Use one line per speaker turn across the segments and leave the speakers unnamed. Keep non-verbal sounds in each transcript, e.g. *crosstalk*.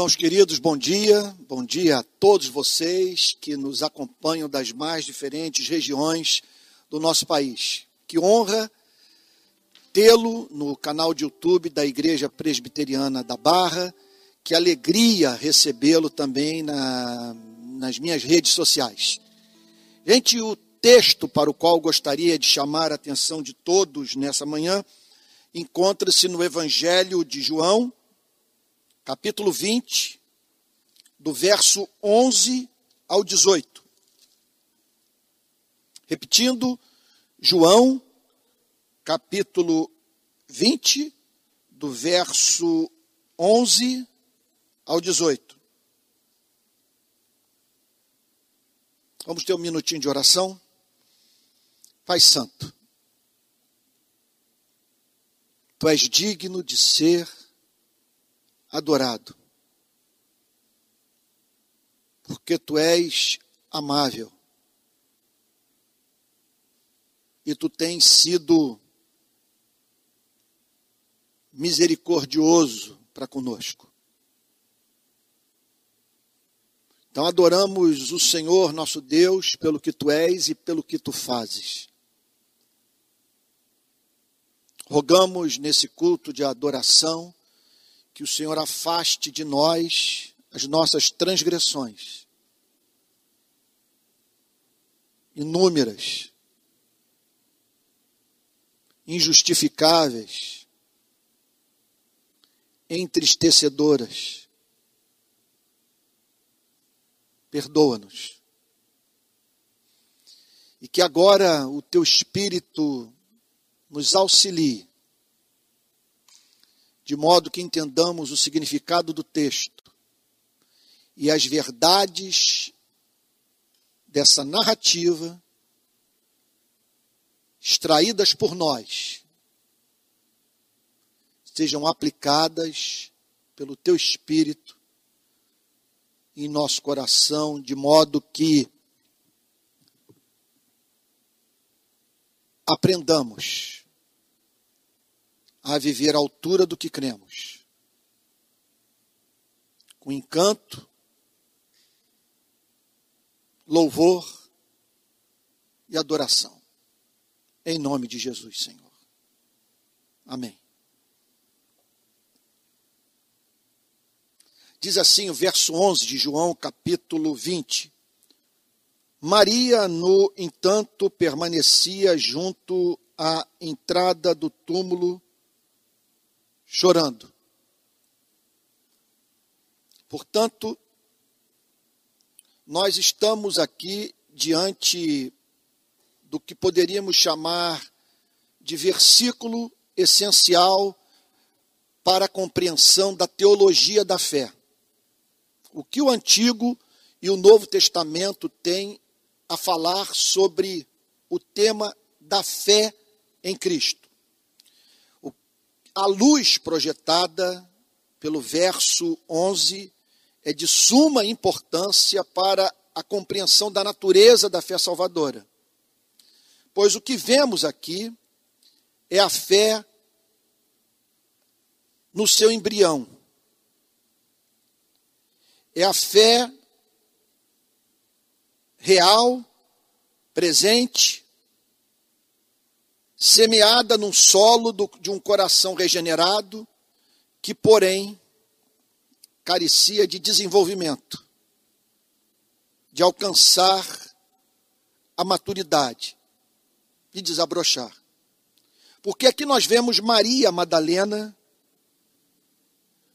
Irmãos queridos, bom dia. Bom dia a todos vocês que nos acompanham das mais diferentes regiões do nosso país. Que honra tê-lo no canal de YouTube da Igreja Presbiteriana da Barra. Que alegria recebê-lo também na, nas minhas redes sociais. Gente, o texto para o qual gostaria de chamar a atenção de todos nessa manhã encontra-se no Evangelho de João capítulo 20, do verso 11 ao 18. Repetindo, João, capítulo 20, do verso 11 ao 18. Vamos ter um minutinho de oração. Pai Santo, Tu és digno de ser adorado. Porque tu és amável. E tu tens sido misericordioso para conosco. Então adoramos o Senhor nosso Deus pelo que tu és e pelo que tu fazes. Rogamos nesse culto de adoração que o Senhor afaste de nós as nossas transgressões, inúmeras, injustificáveis, entristecedoras. Perdoa-nos. E que agora o teu Espírito nos auxilie de modo que entendamos o significado do texto e as verdades dessa narrativa extraídas por nós sejam aplicadas pelo teu espírito em nosso coração, de modo que aprendamos a viver à altura do que cremos. Com encanto, louvor e adoração. Em nome de Jesus, Senhor. Amém. Diz assim o verso 11 de João, capítulo 20. Maria, no entanto, permanecia junto à entrada do túmulo chorando. Portanto, nós estamos aqui diante do que poderíamos chamar de versículo essencial para a compreensão da teologia da fé. O que o Antigo e o Novo Testamento têm a falar sobre o tema da fé em Cristo a luz projetada pelo verso 11 é de suma importância para a compreensão da natureza da fé salvadora. Pois o que vemos aqui é a fé no seu embrião. É a fé real, presente, semeada num solo do, de um coração regenerado, que, porém, carecia de desenvolvimento, de alcançar a maturidade, de desabrochar. Porque aqui nós vemos Maria Madalena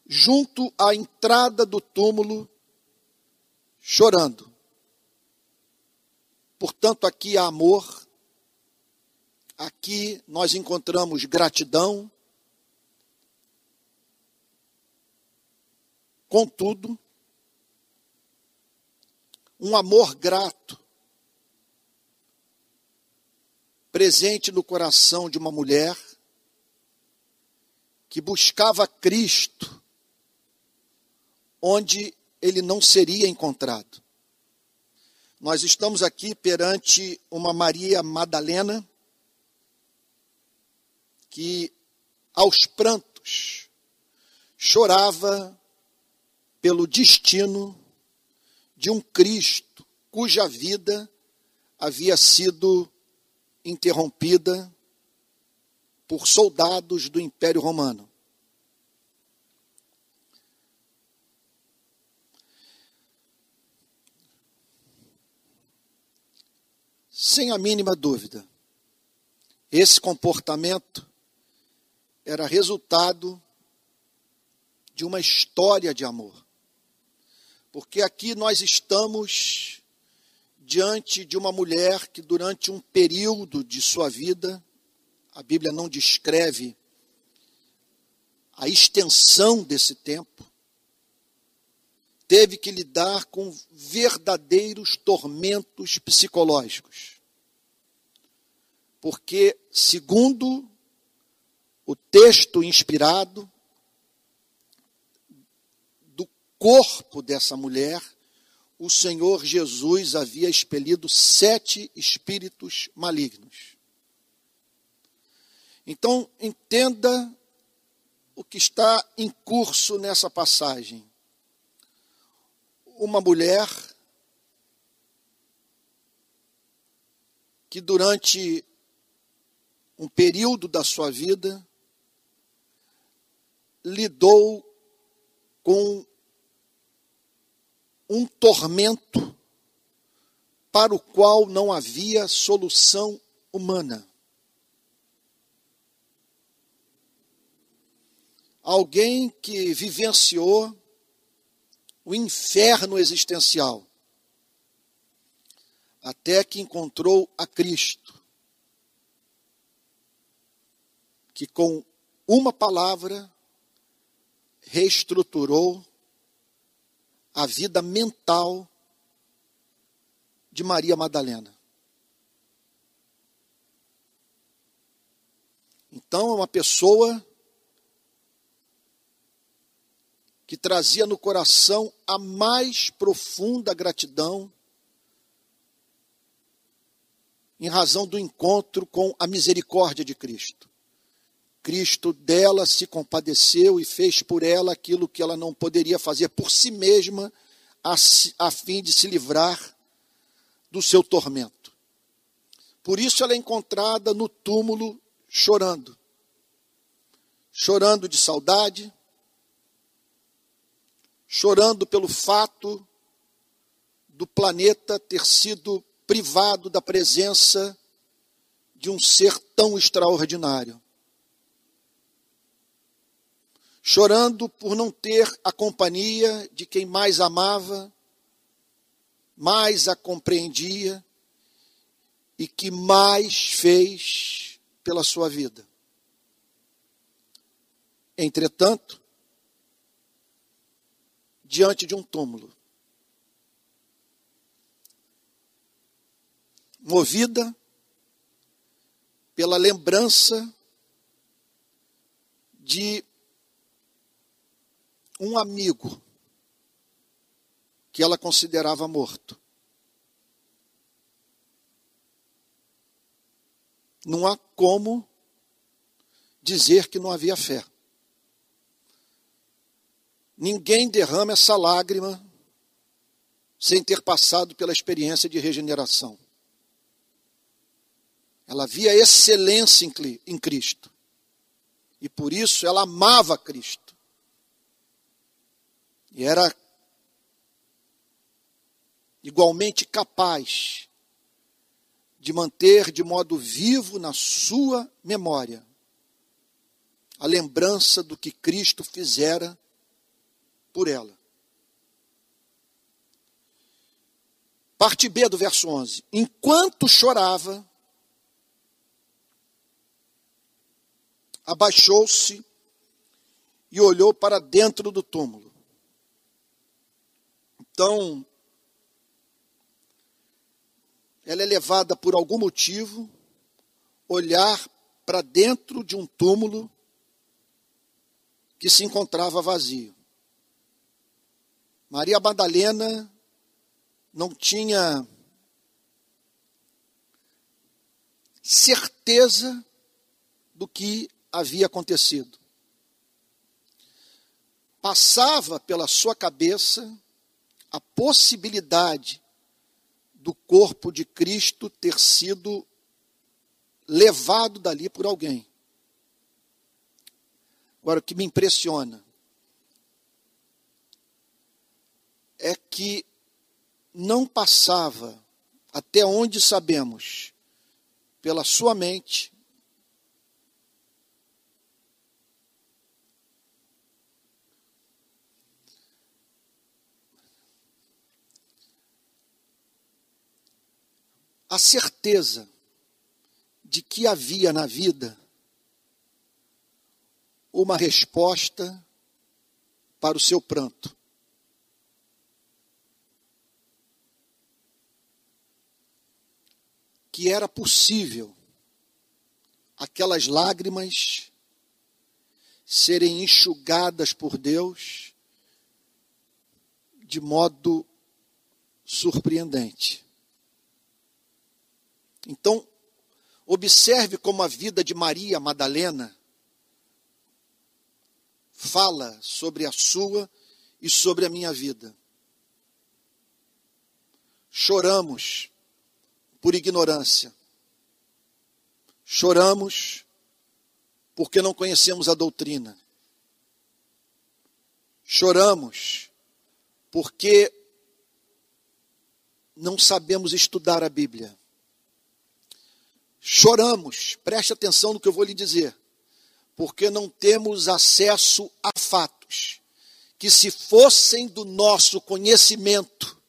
junto à entrada do túmulo, chorando. Portanto, aqui há amor, Aqui nós encontramos gratidão, contudo, um amor grato presente no coração de uma mulher que buscava Cristo onde ele não seria encontrado. Nós estamos aqui perante uma Maria Madalena que, aos prantos, chorava pelo destino de um Cristo cuja vida havia sido interrompida por soldados do Império Romano. Sem a mínima dúvida, esse comportamento era resultado de uma história de amor. Porque aqui nós estamos diante de uma mulher que, durante um período de sua vida, a Bíblia não descreve a extensão desse tempo, teve que lidar com verdadeiros tormentos psicológicos. Porque, segundo o texto inspirado, do corpo dessa mulher, o Senhor Jesus havia expelido sete espíritos malignos. Então, entenda o que está em curso nessa passagem. Uma mulher que durante um período da sua vida lidou com um tormento para o qual não havia solução humana. alguém que vivenciou o inferno existencial, até que encontrou a Cristo, que com uma palavra reestruturou a vida mental de Maria Madalena. Então, é uma pessoa que trazia no coração a mais profunda gratidão em razão do encontro com a misericórdia de Cristo. Cristo dela se compadeceu e fez por ela aquilo que ela não poderia fazer por si mesma, a, a fim de se livrar do seu tormento. Por isso ela é encontrada no túmulo chorando. Chorando de saudade, chorando pelo fato do planeta ter sido privado da presença de um ser tão extraordinário. Chorando por não ter a companhia de quem mais amava, mais a compreendia e que mais fez pela sua vida. Entretanto, diante de um túmulo. Movida pela lembrança de um amigo que ela considerava morto. Não há como dizer que não havia fé. Ninguém derrama essa lágrima sem ter passado pela experiência de regeneração. Ela via excelência em Cristo. E por isso ela amava Cristo. E era igualmente capaz de manter de modo vivo na sua memória a lembrança do que Cristo fizera por ela. Parte B do verso 11. Enquanto chorava, abaixou-se e olhou para dentro do túmulo. Então, ela é levada por algum motivo olhar para dentro de um túmulo que se encontrava vazio. Maria Madalena não tinha certeza do que havia acontecido. Passava pela sua cabeça a possibilidade do corpo de Cristo ter sido levado dali por alguém. Agora, o que me impressiona é que não passava, até onde sabemos, pela sua mente, a certeza de que havia na vida uma resposta para o seu pranto. Que era possível aquelas lágrimas serem enxugadas por Deus de modo surpreendente. Então, observe como a vida de Maria Madalena fala sobre a sua e sobre a minha vida. Choramos por ignorância. Choramos porque não conhecemos a doutrina. Choramos porque não sabemos estudar a Bíblia. Choramos, preste atenção no que eu vou lhe dizer, porque não temos acesso a fatos que, se fossem do nosso conhecimento,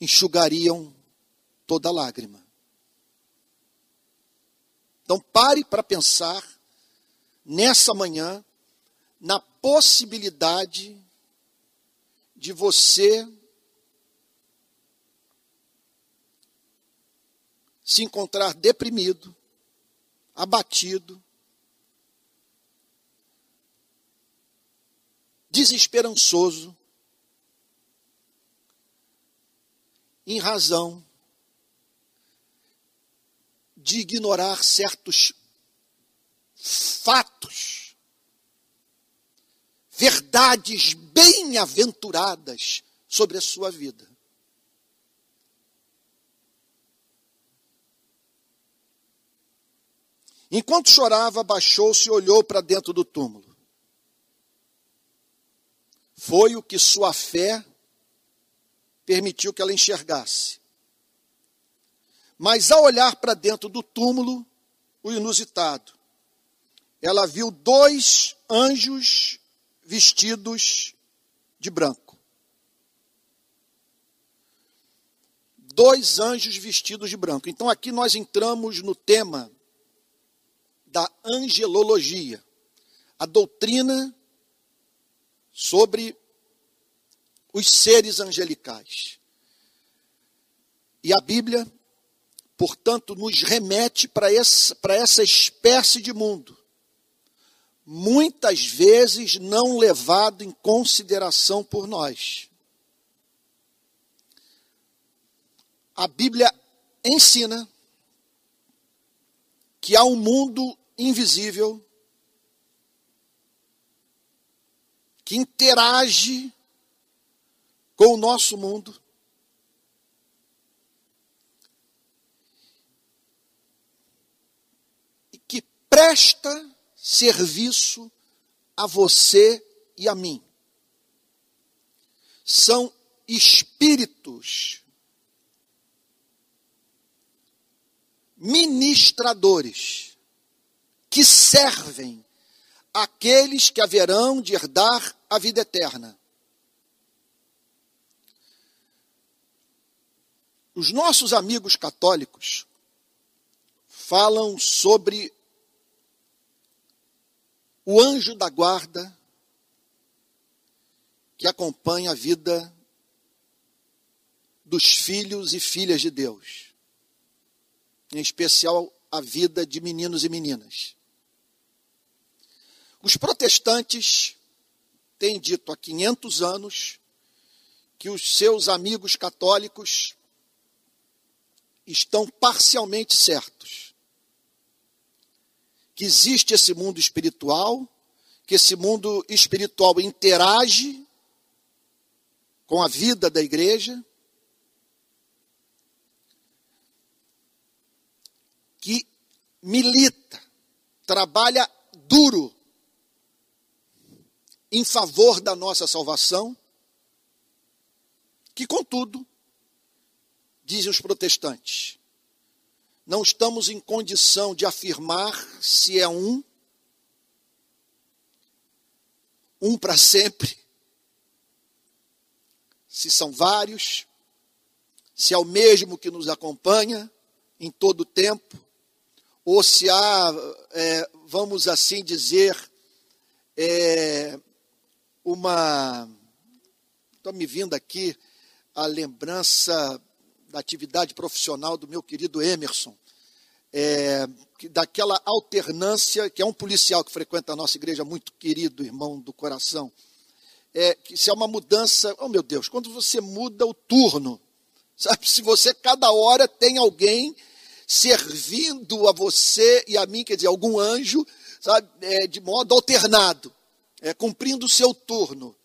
enxugariam toda lágrima. Então, pare para pensar nessa manhã na possibilidade de você se encontrar deprimido, abatido, desesperançoso, em razão de ignorar certos fatos, verdades bem-aventuradas sobre a sua vida. Enquanto chorava, baixou-se e olhou para dentro do túmulo. Foi o que sua fé permitiu que ela enxergasse. Mas ao olhar para dentro do túmulo, o inusitado, ela viu dois anjos vestidos de branco. Dois anjos vestidos de branco. Então aqui nós entramos no tema da angelologia, a doutrina sobre os seres angelicais. E a Bíblia, portanto, nos remete para essa, para essa espécie de mundo, muitas vezes não levado em consideração por nós. A Bíblia ensina que há um mundo invisível que interage com o nosso mundo. E que presta serviço a você e a mim. São espíritos ministradores que servem aqueles que haverão de herdar a vida eterna. Os nossos amigos católicos falam sobre o anjo da guarda que acompanha a vida dos filhos e filhas de Deus em especial a vida de meninos e meninas. Os protestantes têm dito há 500 anos que os seus amigos católicos estão parcialmente certos. que existe esse mundo espiritual, que esse mundo espiritual interage com a vida da igreja, que milita, trabalha duro em favor da nossa salvação, que, contudo, dizem os protestantes, não estamos em condição de afirmar se é um, um para sempre, se são vários, se é o mesmo que nos acompanha em todo o tempo, ou se há, é, vamos assim dizer, é, uma. Estou me vindo aqui a lembrança da atividade profissional do meu querido Emerson, é, daquela alternância, que é um policial que frequenta a nossa igreja, muito querido, irmão do coração. É, que se é uma mudança, oh meu Deus, quando você muda o turno, sabe? Se você cada hora tem alguém servindo a você e a mim, quer dizer, algum anjo, sabe, é, de modo alternado, é, cumprindo o seu turno,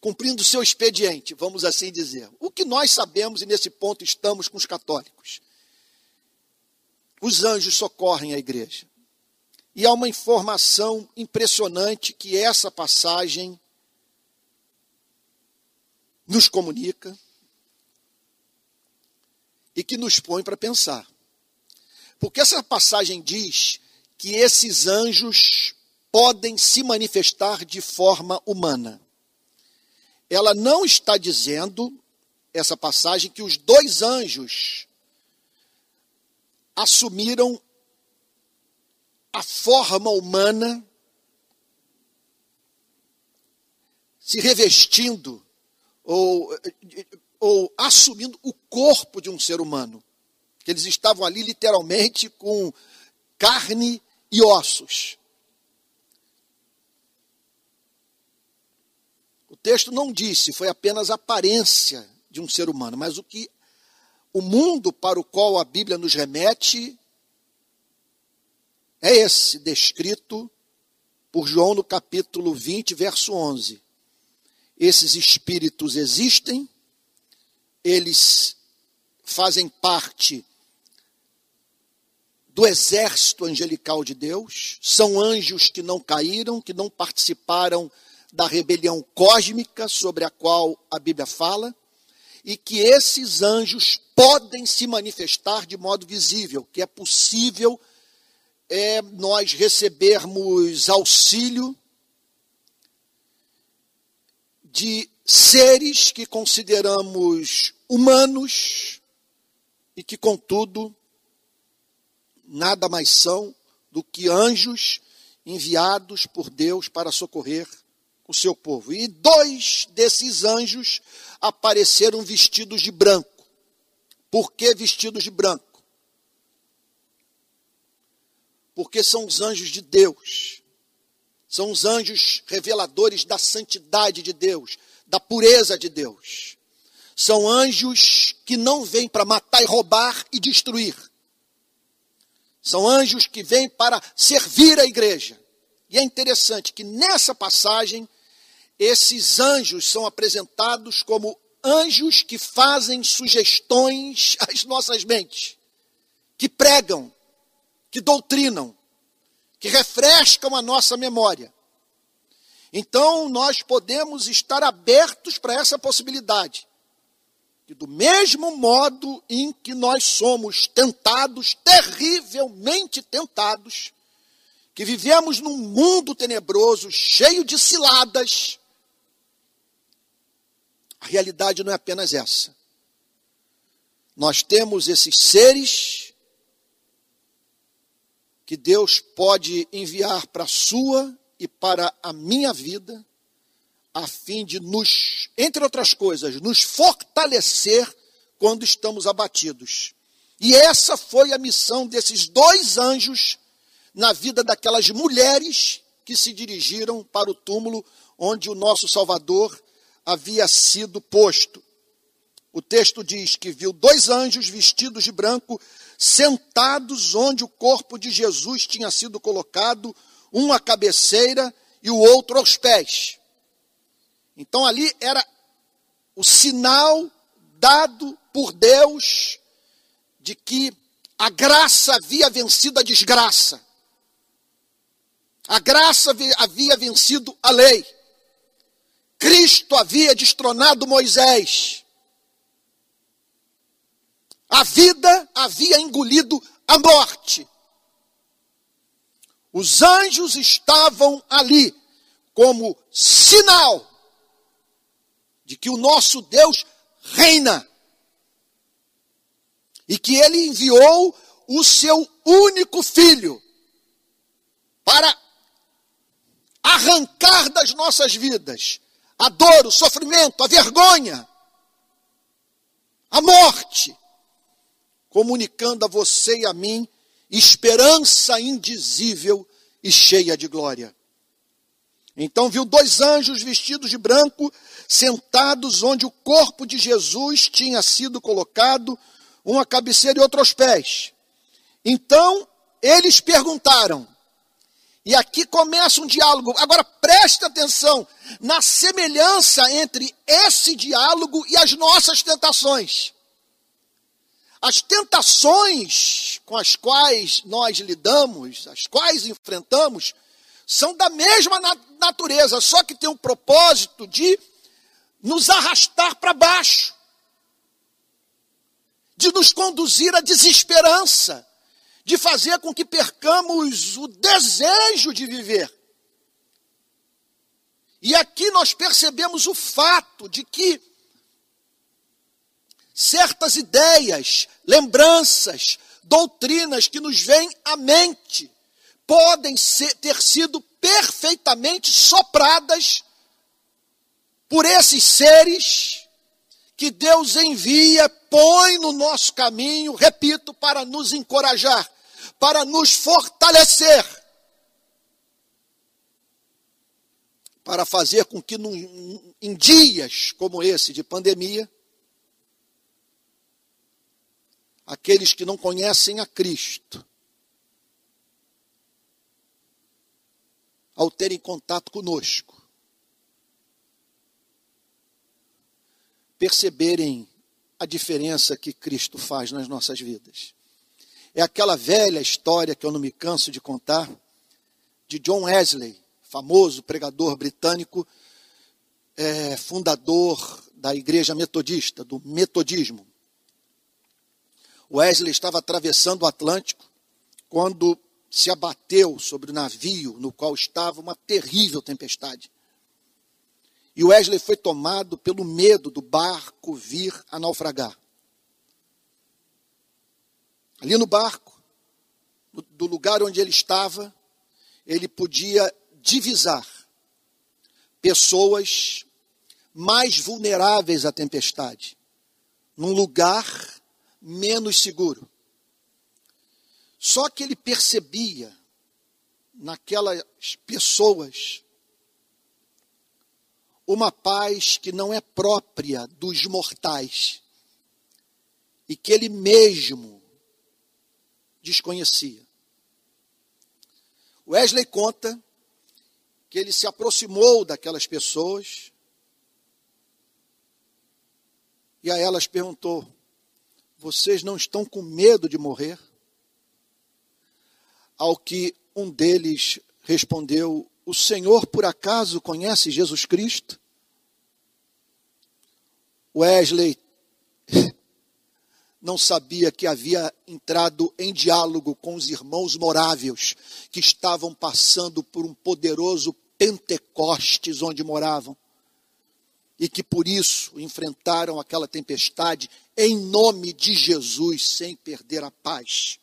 cumprindo o seu expediente, vamos assim dizer. O que nós sabemos, e nesse ponto estamos com os católicos, os anjos socorrem a igreja. E há uma informação impressionante que essa passagem nos comunica e que nos põe para pensar. Porque essa passagem diz que esses anjos podem se manifestar de forma humana. Ela não está dizendo, essa passagem, que os dois anjos assumiram a forma humana, se revestindo ou, ou assumindo o corpo de um ser humano que eles estavam ali literalmente com carne e ossos. O texto não disse, foi apenas a aparência de um ser humano, mas o que o mundo para o qual a Bíblia nos remete é esse descrito por João no capítulo 20, verso 11. Esses espíritos existem, eles fazem parte do exército angelical de Deus, são anjos que não caíram, que não participaram da rebelião cósmica sobre a qual a Bíblia fala, e que esses anjos podem se manifestar de modo visível, que é possível é, nós recebermos auxílio de seres que consideramos humanos e que, contudo, nada mais são do que anjos enviados por Deus para socorrer o seu povo. E dois desses anjos apareceram vestidos de branco. Por que vestidos de branco? Porque são os anjos de Deus. São os anjos reveladores da santidade de Deus, da pureza de Deus. São anjos que não vêm para matar e roubar e destruir são anjos que vêm para servir a igreja. E é interessante que nessa passagem, esses anjos são apresentados como anjos que fazem sugestões *laughs* às nossas mentes, que pregam, que doutrinam, que refrescam a nossa memória. Então, nós podemos estar abertos para essa possibilidade que do mesmo modo em que nós somos tentados, terrivelmente tentados, que vivemos num mundo tenebroso, cheio de ciladas, a realidade não é apenas essa. Nós temos esses seres que Deus pode enviar para a sua e para a minha vida, a fim de nos, entre outras coisas, nos fortalecer quando estamos abatidos. E essa foi a missão desses dois anjos na vida daquelas mulheres que se dirigiram para o túmulo onde o nosso Salvador havia sido posto. O texto diz que viu dois anjos vestidos de branco, sentados onde o corpo de Jesus tinha sido colocado, um à cabeceira e o outro aos pés. Então ali era o sinal dado por Deus de que a graça havia vencido a desgraça. A graça havia vencido a lei. Cristo havia destronado Moisés. A vida havia engolido a morte. Os anjos estavam ali como sinal de que o nosso Deus reina e que ele enviou o seu único filho para arrancar das nossas vidas a dor, o sofrimento, a vergonha, a morte, comunicando a você e a mim esperança indizível e cheia de glória. Então viu dois anjos vestidos de branco, sentados onde o corpo de Jesus tinha sido colocado, um à cabeceira e outro aos pés. Então eles perguntaram, e aqui começa um diálogo. Agora preste atenção na semelhança entre esse diálogo e as nossas tentações. As tentações com as quais nós lidamos, as quais enfrentamos, são da mesma natureza, só que tem o propósito de nos arrastar para baixo, de nos conduzir à desesperança, de fazer com que percamos o desejo de viver. E aqui nós percebemos o fato de que certas ideias, lembranças, doutrinas que nos vêm à mente podem ser, ter sido perfeitamente sopradas por esses seres que Deus envia, põe no nosso caminho, repito, para nos encorajar, para nos fortalecer, para fazer com que num, em dias como esse de pandemia, aqueles que não conhecem a Cristo, ao terem contato conosco, perceberem a diferença que Cristo faz nas nossas vidas. É aquela velha história que eu não me canso de contar, de John Wesley, famoso pregador britânico, é, fundador da igreja metodista, do metodismo. Wesley estava atravessando o Atlântico quando se abateu sobre o navio no qual estava uma terrível tempestade. E Wesley foi tomado pelo medo do barco vir a naufragar. Ali no barco, do lugar onde ele estava, ele podia divisar pessoas mais vulneráveis à tempestade, num lugar menos seguro. Só que ele percebia naquelas pessoas uma paz que não é própria dos mortais e que ele mesmo desconhecia. Wesley conta que ele se aproximou daquelas pessoas e a elas perguntou: vocês não estão com medo de morrer? Ao que um deles respondeu: O Senhor por acaso conhece Jesus Cristo? Wesley *laughs* não sabia que havia entrado em diálogo com os irmãos moráveis que estavam passando por um poderoso Pentecostes onde moravam e que por isso enfrentaram aquela tempestade em nome de Jesus, sem perder a paz.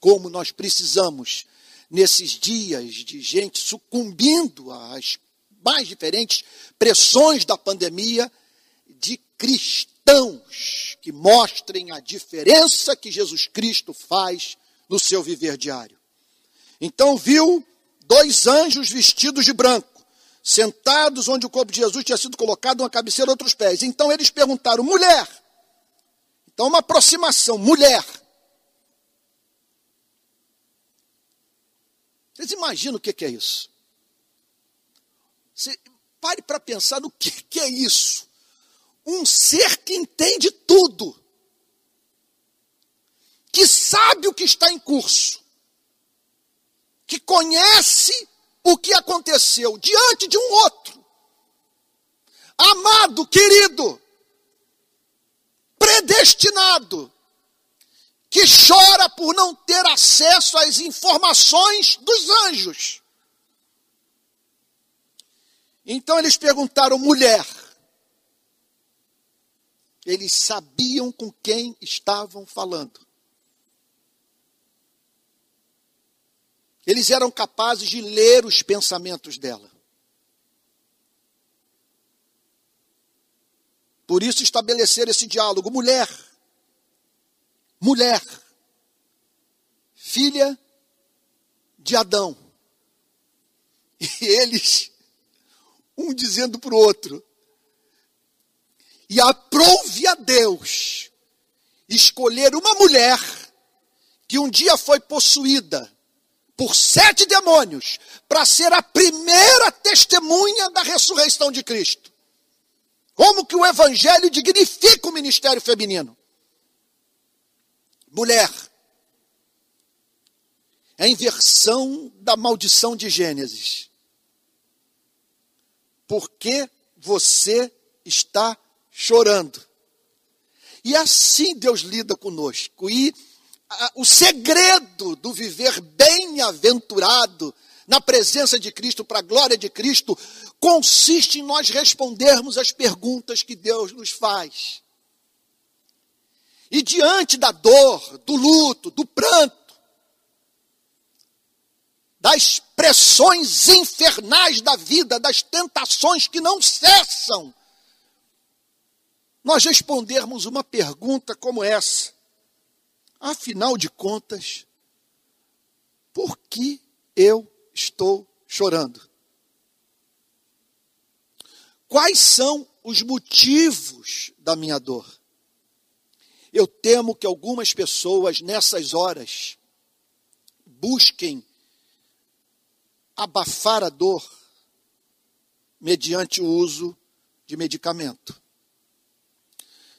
Como nós precisamos, nesses dias de gente sucumbindo às mais diferentes pressões da pandemia, de cristãos que mostrem a diferença que Jesus Cristo faz no seu viver diário. Então viu dois anjos vestidos de branco sentados onde o corpo de Jesus tinha sido colocado, uma cabeceira, outros pés. Então eles perguntaram, mulher. Então uma aproximação, mulher. Vocês imaginam o que é isso? Você, pare para pensar no que, que é isso. Um ser que entende tudo, que sabe o que está em curso, que conhece o que aconteceu diante de um outro. Amado, querido, predestinado, que chora por não ter acesso às informações dos anjos. Então eles perguntaram, mulher. Eles sabiam com quem estavam falando. Eles eram capazes de ler os pensamentos dela. Por isso estabelecer esse diálogo. Mulher, mulher, filha de Adão. E eles, um dizendo para o outro, e aprove a Deus escolher uma mulher que um dia foi possuída por sete demônios para ser a primeira testemunha da ressurreição de Cristo. Como que o evangelho dignifica o ministério feminino? Mulher. É a inversão da maldição de Gênesis. Por que você está chorando? E assim Deus lida conosco. E a, o segredo do viver bem-aventurado na presença de Cristo, para a glória de Cristo, consiste em nós respondermos as perguntas que Deus nos faz. E diante da dor, do luto, do pranto, das pressões infernais da vida, das tentações que não cessam, nós respondermos uma pergunta como essa: afinal de contas, por que eu estou chorando? Quais são os motivos da minha dor? Eu temo que algumas pessoas nessas horas busquem abafar a dor mediante o uso de medicamento.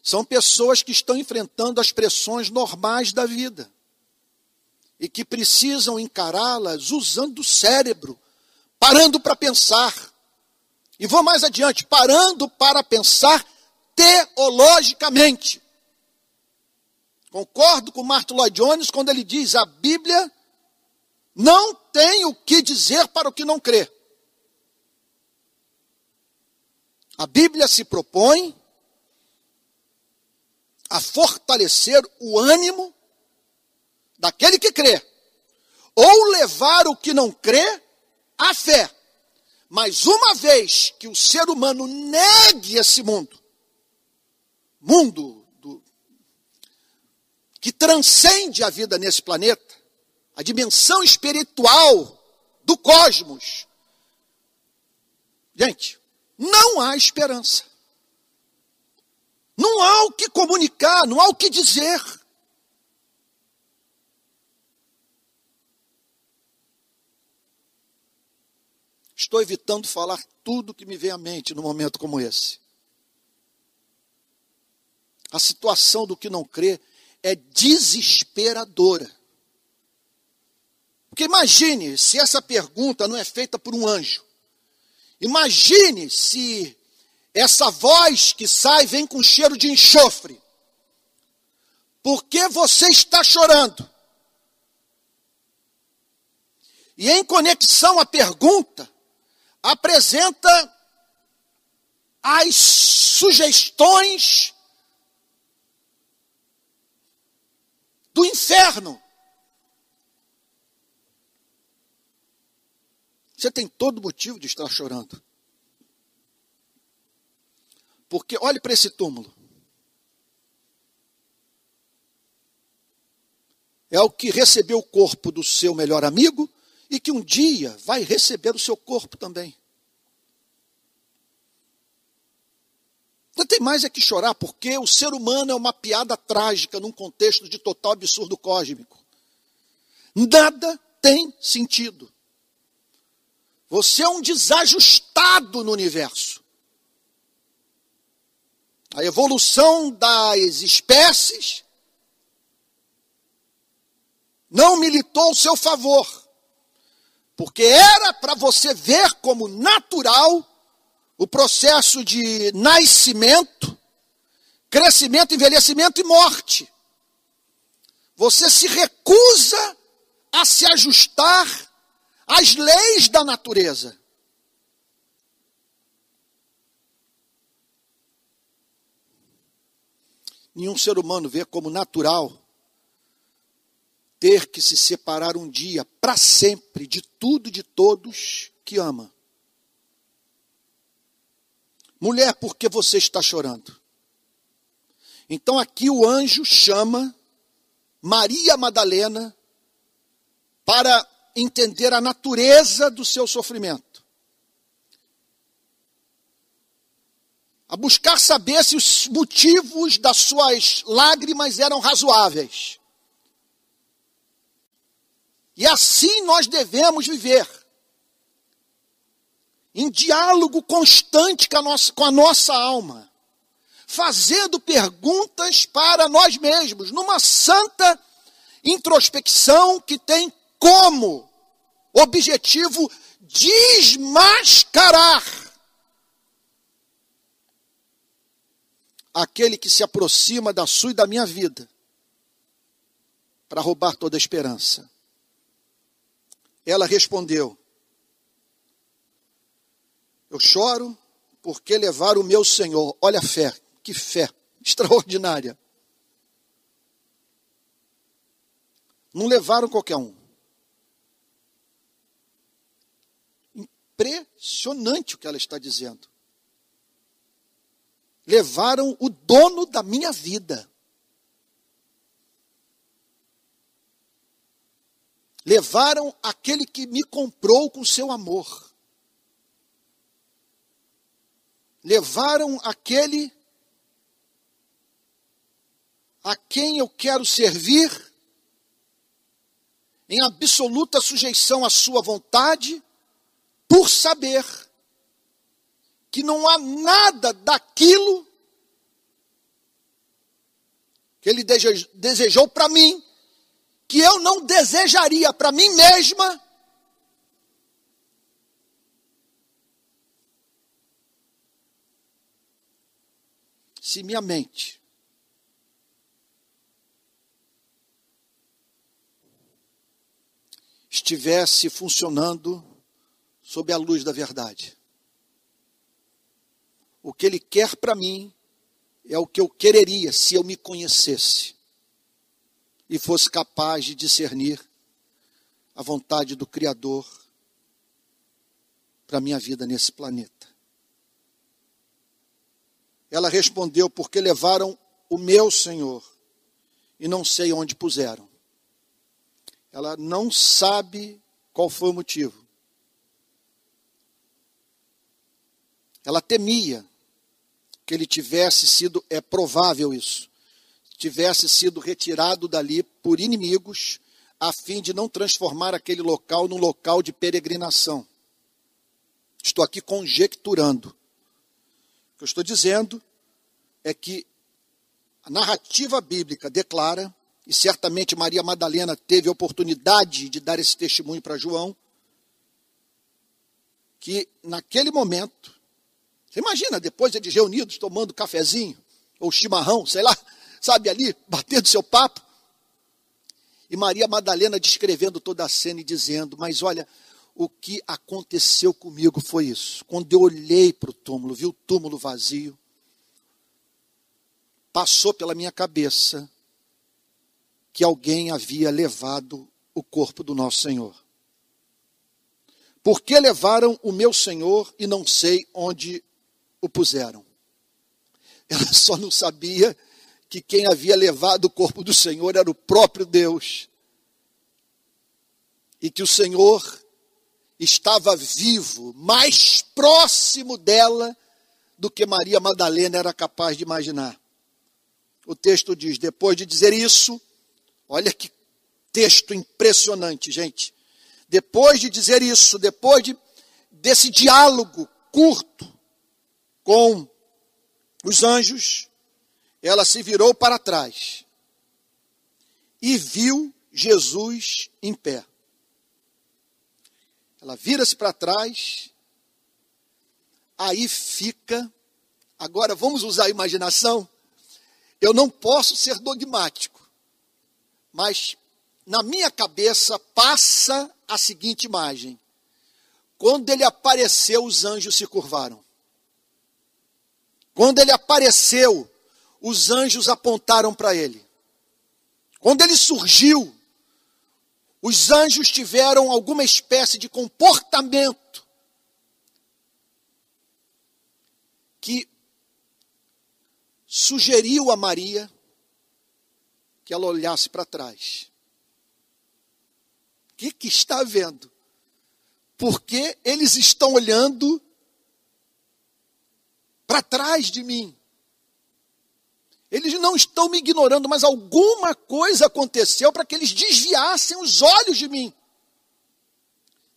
São pessoas que estão enfrentando as pressões normais da vida e que precisam encará-las usando o cérebro, parando para pensar. E vou mais adiante, parando para pensar teologicamente. Concordo com Martin Lloyd Jones quando ele diz: a Bíblia não tem o que dizer para o que não crê. A Bíblia se propõe a fortalecer o ânimo daquele que crê, ou levar o que não crê à fé. Mas uma vez que o ser humano negue esse mundo, mundo que transcende a vida nesse planeta, a dimensão espiritual do cosmos. Gente, não há esperança. Não há o que comunicar, não há o que dizer. Estou evitando falar tudo que me vem à mente num momento como esse. A situação do que não crê é desesperadora. Porque imagine se essa pergunta não é feita por um anjo. Imagine se essa voz que sai vem com cheiro de enxofre. Por que você está chorando? E em conexão à pergunta, apresenta as sugestões do inferno. Você tem todo motivo de estar chorando. Porque olhe para esse túmulo. É o que recebeu o corpo do seu melhor amigo e que um dia vai receber o seu corpo também. Não tem mais é que chorar, porque o ser humano é uma piada trágica num contexto de total absurdo cósmico. Nada tem sentido. Você é um desajustado no universo. A evolução das espécies não militou ao seu favor, porque era para você ver como natural o processo de nascimento, crescimento, envelhecimento e morte. Você se recusa a se ajustar às leis da natureza. Nenhum ser humano vê como natural ter que se separar um dia para sempre de tudo e de todos que ama. Mulher, por que você está chorando? Então aqui o anjo chama Maria Madalena para entender a natureza do seu sofrimento. A buscar saber se os motivos das suas lágrimas eram razoáveis. E assim nós devemos viver. Em diálogo constante com a nossa, com a nossa alma fazendo perguntas para nós mesmos, numa santa introspecção que tem como objetivo desmascarar aquele que se aproxima da sua e da minha vida para roubar toda a esperança. Ela respondeu: Eu choro porque levar o meu Senhor. Olha a fé que fé *laughs* extraordinária. Não levaram qualquer um. Impressionante o que ela está dizendo. Levaram o dono da minha vida. Levaram aquele que me comprou com seu amor. Levaram aquele a quem eu quero servir, em absoluta sujeição à Sua vontade, por saber que não há nada daquilo que Ele desejou para mim, que eu não desejaria para mim mesma. Se minha mente estivesse funcionando sob a luz da verdade. O que Ele quer para mim é o que eu quereria se eu me conhecesse e fosse capaz de discernir a vontade do Criador para minha vida nesse planeta. Ela respondeu: Porque levaram o meu Senhor e não sei onde puseram. Ela não sabe qual foi o motivo. Ela temia que ele tivesse sido, é provável isso, tivesse sido retirado dali por inimigos, a fim de não transformar aquele local num local de peregrinação. Estou aqui conjecturando. Que eu estou dizendo é que a narrativa bíblica declara e certamente Maria Madalena teve a oportunidade de dar esse testemunho para João, que naquele momento, você imagina, depois eles reunidos tomando cafezinho, ou chimarrão, sei lá, *laughs* sabe ali, batendo seu papo, e Maria Madalena descrevendo toda a cena e dizendo: Mas olha, o que aconteceu comigo foi isso. Quando eu olhei para o túmulo, vi o túmulo vazio, passou pela minha cabeça que alguém havia levado o corpo do nosso Senhor. Por que levaram o meu Senhor e não sei onde o puseram? *laughs* Ela só não sabia que quem havia levado o corpo do Senhor era o próprio Deus. E que o Senhor estava vivo, mais próximo dela do que Maria Madalena era capaz de imaginar. O texto diz: depois de dizer isso, Olha que texto impressionante, gente. Depois de dizer isso, depois de desse diálogo curto com os anjos, ela se virou para trás e viu Jesus em pé. Ela vira-se para trás, aí fica. Agora vamos usar a imaginação. Eu não posso ser dogmático, mas na minha cabeça passa a seguinte imagem: quando ele apareceu, os anjos se curvaram. Quando ele apareceu, os anjos apontaram para ele. Quando ele surgiu, os anjos tiveram alguma espécie de comportamento que sugeriu a Maria que ela olhasse para trás. O que, que está vendo? Porque eles estão olhando para trás de mim. Eles não estão me ignorando, mas alguma coisa aconteceu para que eles desviassem os olhos de mim.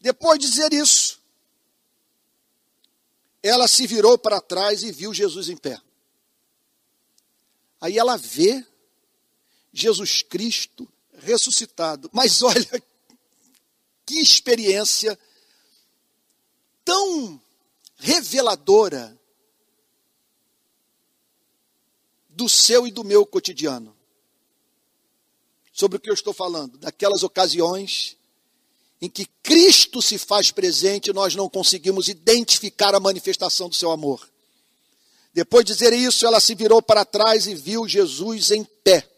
Depois de dizer isso, ela se virou para trás e viu Jesus em pé. Aí ela vê Jesus Cristo ressuscitado. Mas olha *laughs* que experiência tão reveladora do seu e do meu cotidiano. Sobre o que eu estou falando, daquelas ocasiões em que Cristo se faz presente e nós não conseguimos identificar a manifestação do seu amor. Depois de dizer isso, ela se virou para trás e viu Jesus em pé.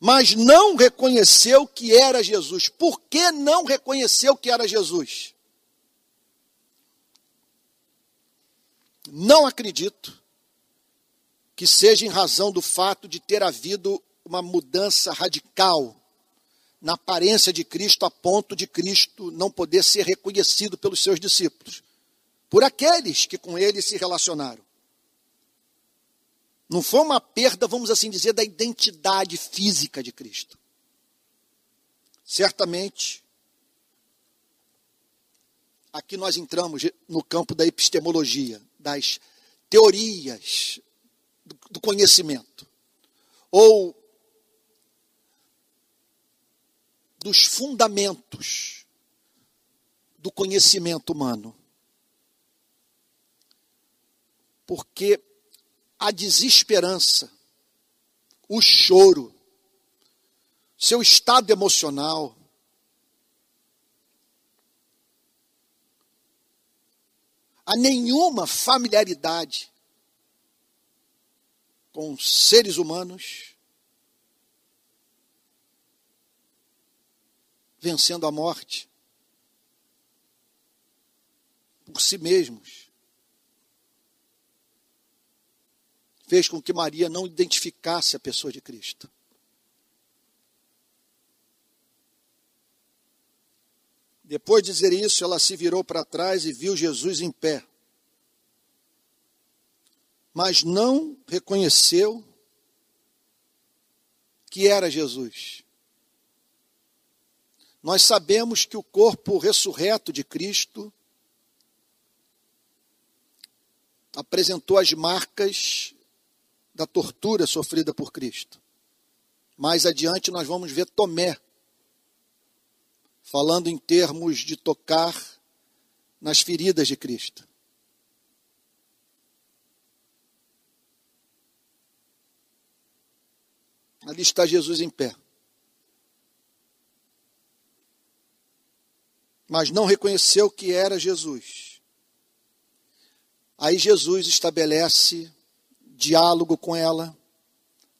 Mas não reconheceu que era Jesus. Por que não reconheceu que era Jesus? Não acredito que seja em razão do fato de ter havido uma mudança radical na aparência de Cristo, a ponto de Cristo não poder ser reconhecido pelos seus discípulos, por aqueles que com ele se relacionaram. Não foi uma perda, vamos assim dizer, da identidade física de Cristo. Certamente, aqui nós entramos no campo da epistemologia, das teorias do, conhecimento, ou dos fundamentos do conhecimento humano. Porque a desesperança, o choro, seu estado emocional, a nenhuma familiaridade com seres humanos, vencendo a morte por si mesmos, fez com que Maria não identificasse a pessoa de Cristo. Depois de dizer isso, ela se virou para trás e viu Jesus em pé mas não reconheceu que era Jesus. Nós sabemos que o corpo ressurreto de Cristo apresentou as marcas da tortura sofrida por Cristo. Mais adiante nós vamos ver Tomé falando em termos de tocar nas feridas de Cristo. Ali está Jesus em pé. Mas não reconheceu que era Jesus. Aí Jesus estabelece diálogo com ela,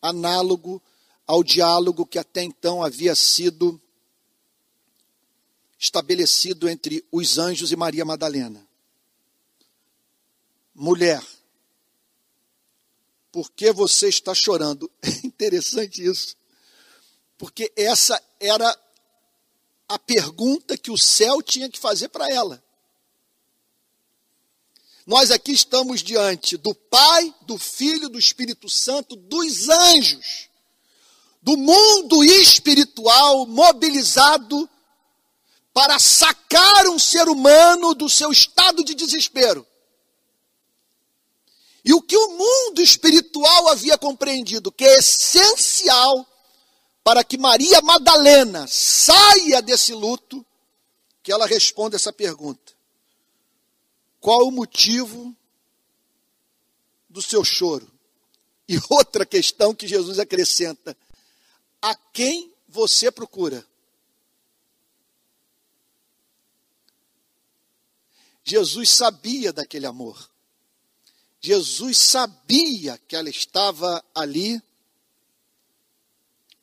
análogo ao diálogo que até então havia sido estabelecido entre os anjos e Maria Madalena. Mulher, por que você está chorando? *laughs* É interessante isso. Porque essa era a pergunta que o céu tinha que fazer para ela. Nós aqui estamos diante do Pai, do Filho, do Espírito Santo, dos anjos, do mundo espiritual mobilizado para sacar um ser humano do seu estado de desespero. E o que o mundo espiritual havia compreendido, que é essencial para que Maria Madalena saia desse luto, que ela responda essa pergunta: Qual o motivo do seu choro? E outra questão que Jesus acrescenta: A quem você procura? Jesus sabia daquele amor. Jesus sabia que ela estava ali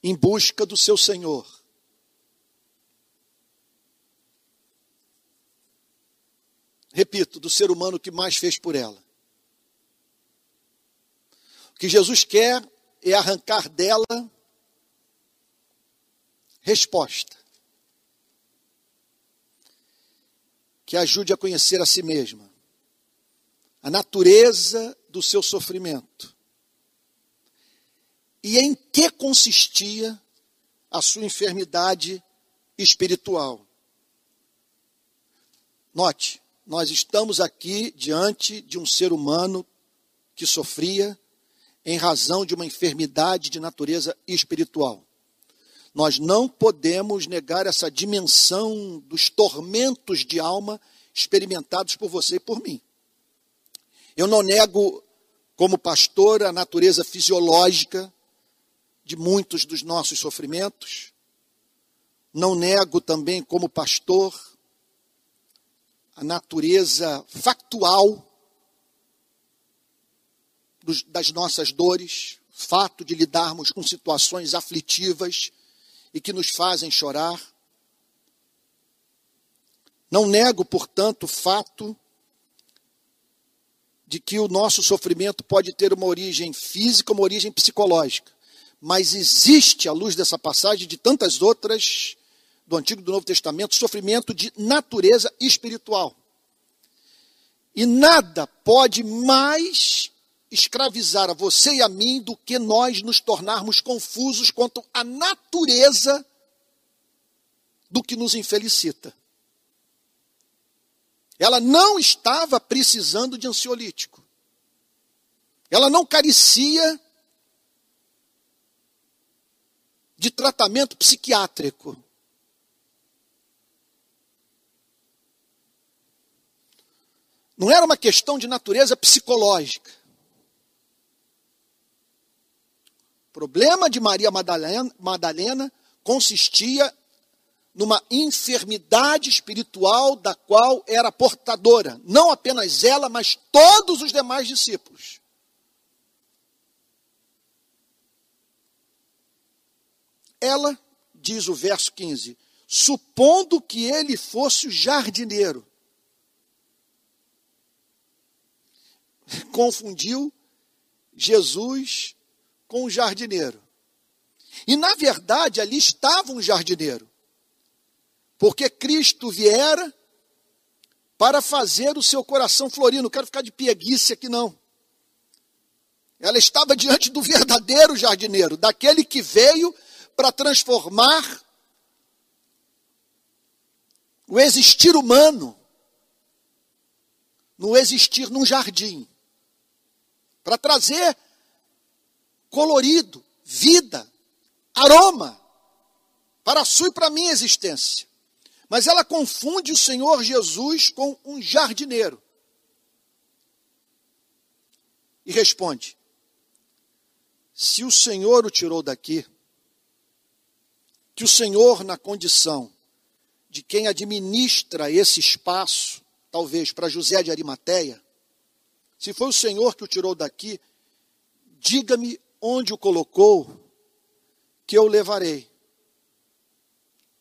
em busca do seu Senhor. Repito, do ser humano que mais fez por ela. O que Jesus quer é arrancar dela resposta. Que ajude a conhecer a si mesma a natureza do seu sofrimento e em que consistia a sua enfermidade espiritual. Note, nós estamos aqui diante de um ser humano que sofria em razão de uma enfermidade de natureza espiritual. Nós não podemos negar essa dimensão dos tormentos de alma experimentados por você e por mim. Eu não nego, como pastor, a natureza fisiológica de muitos dos nossos sofrimentos. Não nego também, como pastor, a natureza factual dos, das nossas dores, fato de lidarmos com situações aflitivas e que nos fazem chorar. Não nego, portanto, o fato de que o nosso sofrimento pode ter uma origem física, uma origem psicológica. Mas existe, à luz dessa passagem, de tantas outras do Antigo e do Novo Testamento, sofrimento de natureza espiritual. E nada pode mais escravizar a você e a mim do que nós nos tornarmos confusos quanto à natureza do que nos infelicita. Ela não estava precisando de ansiolítico. Ela não carecia de tratamento psiquiátrico. Não era uma questão de natureza psicológica. O problema de Maria Madalena, Madalena consistia numa enfermidade espiritual da qual era portadora, não apenas ela, mas todos os demais discípulos. Ela, diz o verso 15, supondo que ele fosse o jardineiro, *laughs* confundiu Jesus com o jardineiro. E na verdade ali estava um jardineiro porque Cristo viera para fazer o seu coração florir. Não quero ficar de pieguice aqui, não. Ela estava diante do verdadeiro jardineiro, daquele que veio para transformar o existir humano no existir num jardim, para trazer colorido, vida, aroma para a sua e para a minha existência. Mas ela confunde o Senhor Jesus com um jardineiro. E responde: Se o Senhor o tirou daqui, que o Senhor, na condição de quem administra esse espaço, talvez para José de Arimateia, se foi o Senhor que o tirou daqui, diga-me onde o colocou, que eu levarei.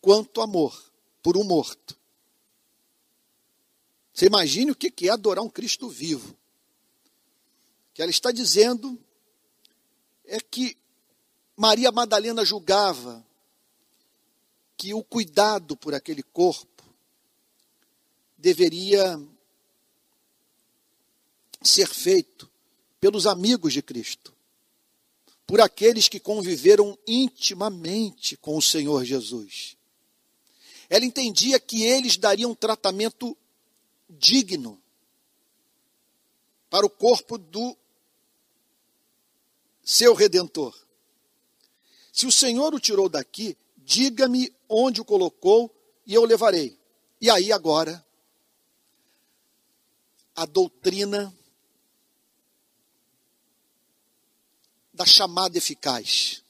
Quanto amor por um morto. Você imagine o que é adorar um Cristo vivo. O que ela está dizendo é que Maria Madalena julgava que o cuidado por aquele corpo deveria ser feito pelos amigos de Cristo, por aqueles que conviveram intimamente com o Senhor Jesus. Ela entendia que eles dariam um tratamento digno para o corpo do seu redentor. Se o Senhor o tirou daqui, diga-me onde o colocou e eu levarei. E aí agora, a doutrina da chamada eficaz.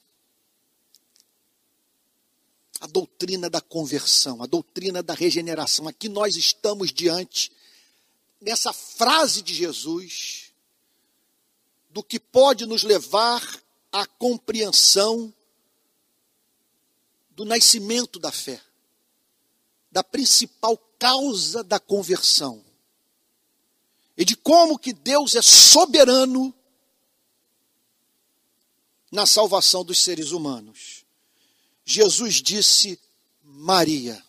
A doutrina da conversão, a doutrina da regeneração. Aqui nós estamos diante dessa frase de Jesus do que pode nos levar à compreensão do nascimento da fé, da principal causa da conversão e de como que Deus é soberano na salvação dos seres humanos. Jesus disse Maria.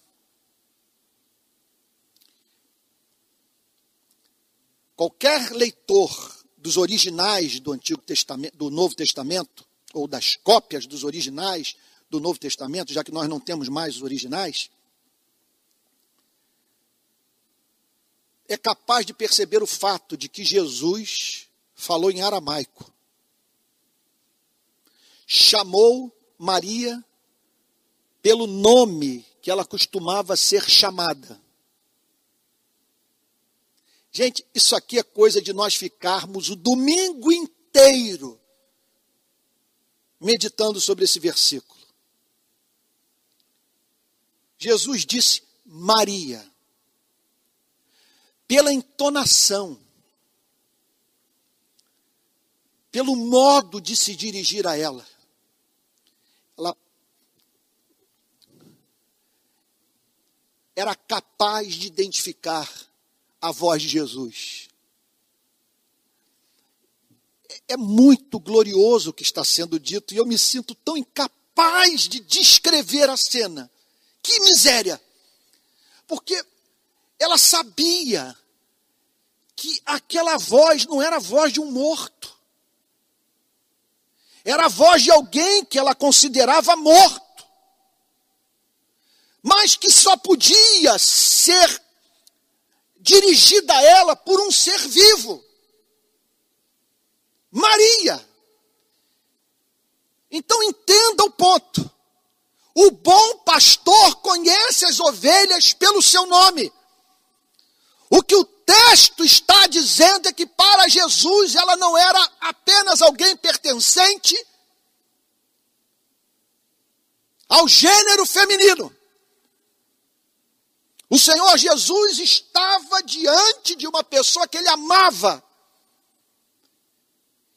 Qualquer leitor dos originais do Antigo Testamento, do Novo Testamento, ou das cópias dos originais do Novo Testamento, já que nós não temos mais os originais, é capaz de perceber o fato de que Jesus falou em aramaico. Chamou Maria pelo nome que ela costumava ser chamada. Gente, isso aqui é coisa de nós ficarmos o domingo inteiro meditando sobre esse versículo. Jesus disse Maria. Pela entonação, pelo modo de se dirigir a ela. Ela era capaz de identificar a voz de Jesus. É muito glorioso o que está sendo dito e eu me sinto tão incapaz de descrever a cena. Que miséria! Porque ela sabia que aquela voz não era a voz de um morto. Era a voz de alguém que ela considerava morto. Mas que só podia ser dirigida a ela por um ser vivo. Maria. Então entenda o ponto. O bom pastor conhece as ovelhas pelo seu nome. O que o texto está dizendo é que para Jesus ela não era apenas alguém pertencente ao gênero feminino. O Senhor Jesus estava diante de uma pessoa que ele amava,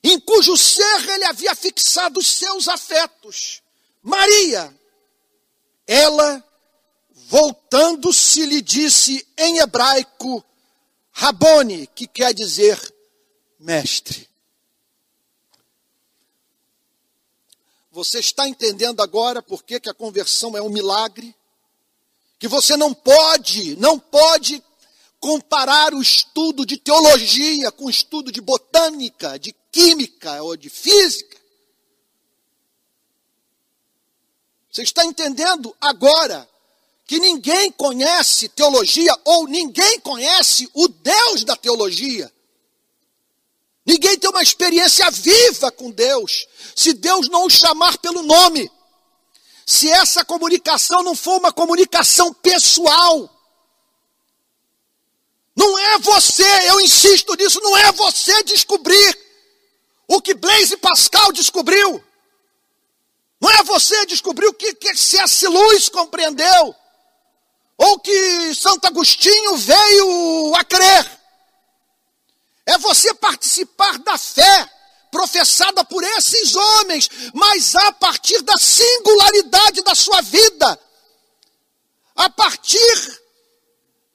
em cujo ser ele havia fixado os seus afetos. Maria, ela, voltando-se, lhe disse em hebraico, Rabone, que quer dizer mestre. Você está entendendo agora por que, que a conversão é um milagre? Que você não pode, não pode comparar o estudo de teologia com o estudo de botânica, de química ou de física. Você está entendendo agora que ninguém conhece teologia ou ninguém conhece o Deus da teologia. Ninguém tem uma experiência viva com Deus, se Deus não o chamar pelo nome se essa comunicação não for uma comunicação pessoal. Não é você, eu insisto nisso, não é você descobrir o que Blaise Pascal descobriu. Não é você descobrir o que, que C.S. Lewis compreendeu. Ou que Santo Agostinho veio a crer. É você participar da fé professada por esses homens, mas a partir da singularidade da sua vida, a partir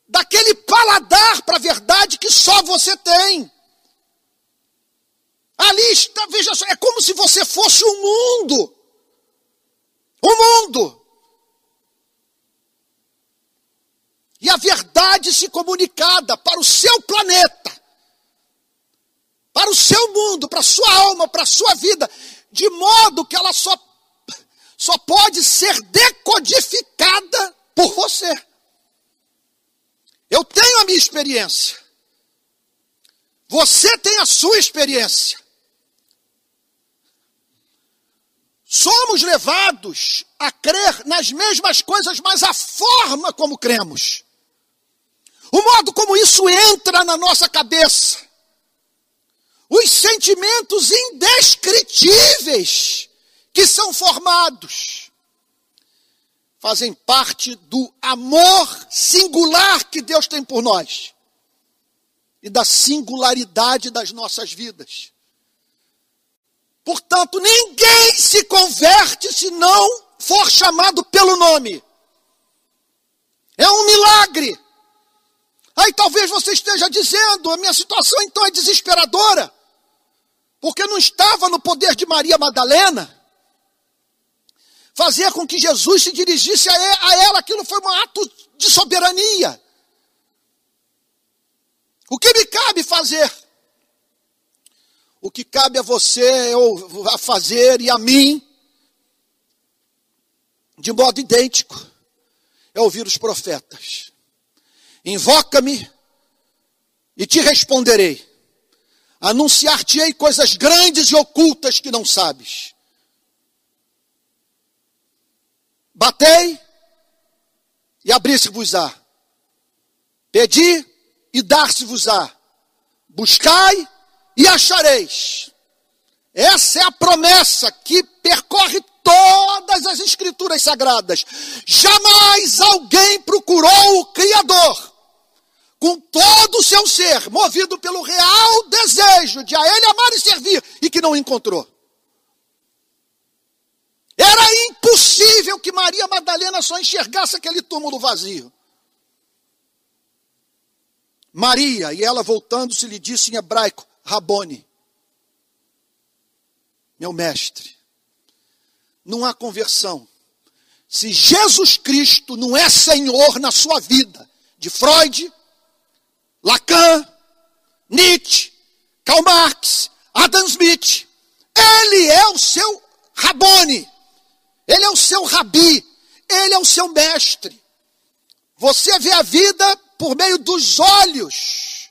daquele paladar para a verdade que só você tem. Ali está, veja só, é como se você fosse o mundo. O mundo. E a verdade se comunicada para o seu planeta para o seu mundo, para a sua alma, para a sua vida, de modo que ela só, só pode ser decodificada por você. Eu tenho a minha experiência. Você tem a sua experiência. Somos levados a crer nas mesmas coisas, mas a forma como cremos, o modo como isso entra na nossa cabeça, os sentimentos indescritíveis que são formados, fazem parte do amor singular que Deus tem por nós e da singularidade das nossas vidas. Portanto, ninguém se converte se não for chamado pelo nome. É um milagre. Aí talvez você esteja dizendo: a minha situação então é desesperadora, porque não estava no poder de Maria Madalena fazer com que Jesus se dirigisse a ela, aquilo foi um ato de soberania. O que me cabe fazer? O que cabe a você a fazer e a mim, de modo idêntico, é ouvir os profetas. Invoca-me e te responderei. Anunciar-te-ei coisas grandes e ocultas que não sabes. Batei e abri-se-vos-á. Pedi e dar-se-vos-á. Buscai e achareis. Essa é a promessa que percorre todas as escrituras sagradas. Jamais alguém procurou o Criador com todo o seu ser, movido pelo real desejo de a Ele amar e servir, e que não encontrou. Era impossível que Maria Madalena só enxergasse aquele túmulo vazio. Maria, e ela voltando-se lhe disse em hebraico: Rabone, meu mestre. Não há conversão. Se Jesus Cristo não é Senhor na sua vida, de Freud, Lacan, Nietzsche, Karl Marx, Adam Smith, ele é o seu Rabone. Ele é o seu rabi, ele é o seu mestre. Você vê a vida por meio dos olhos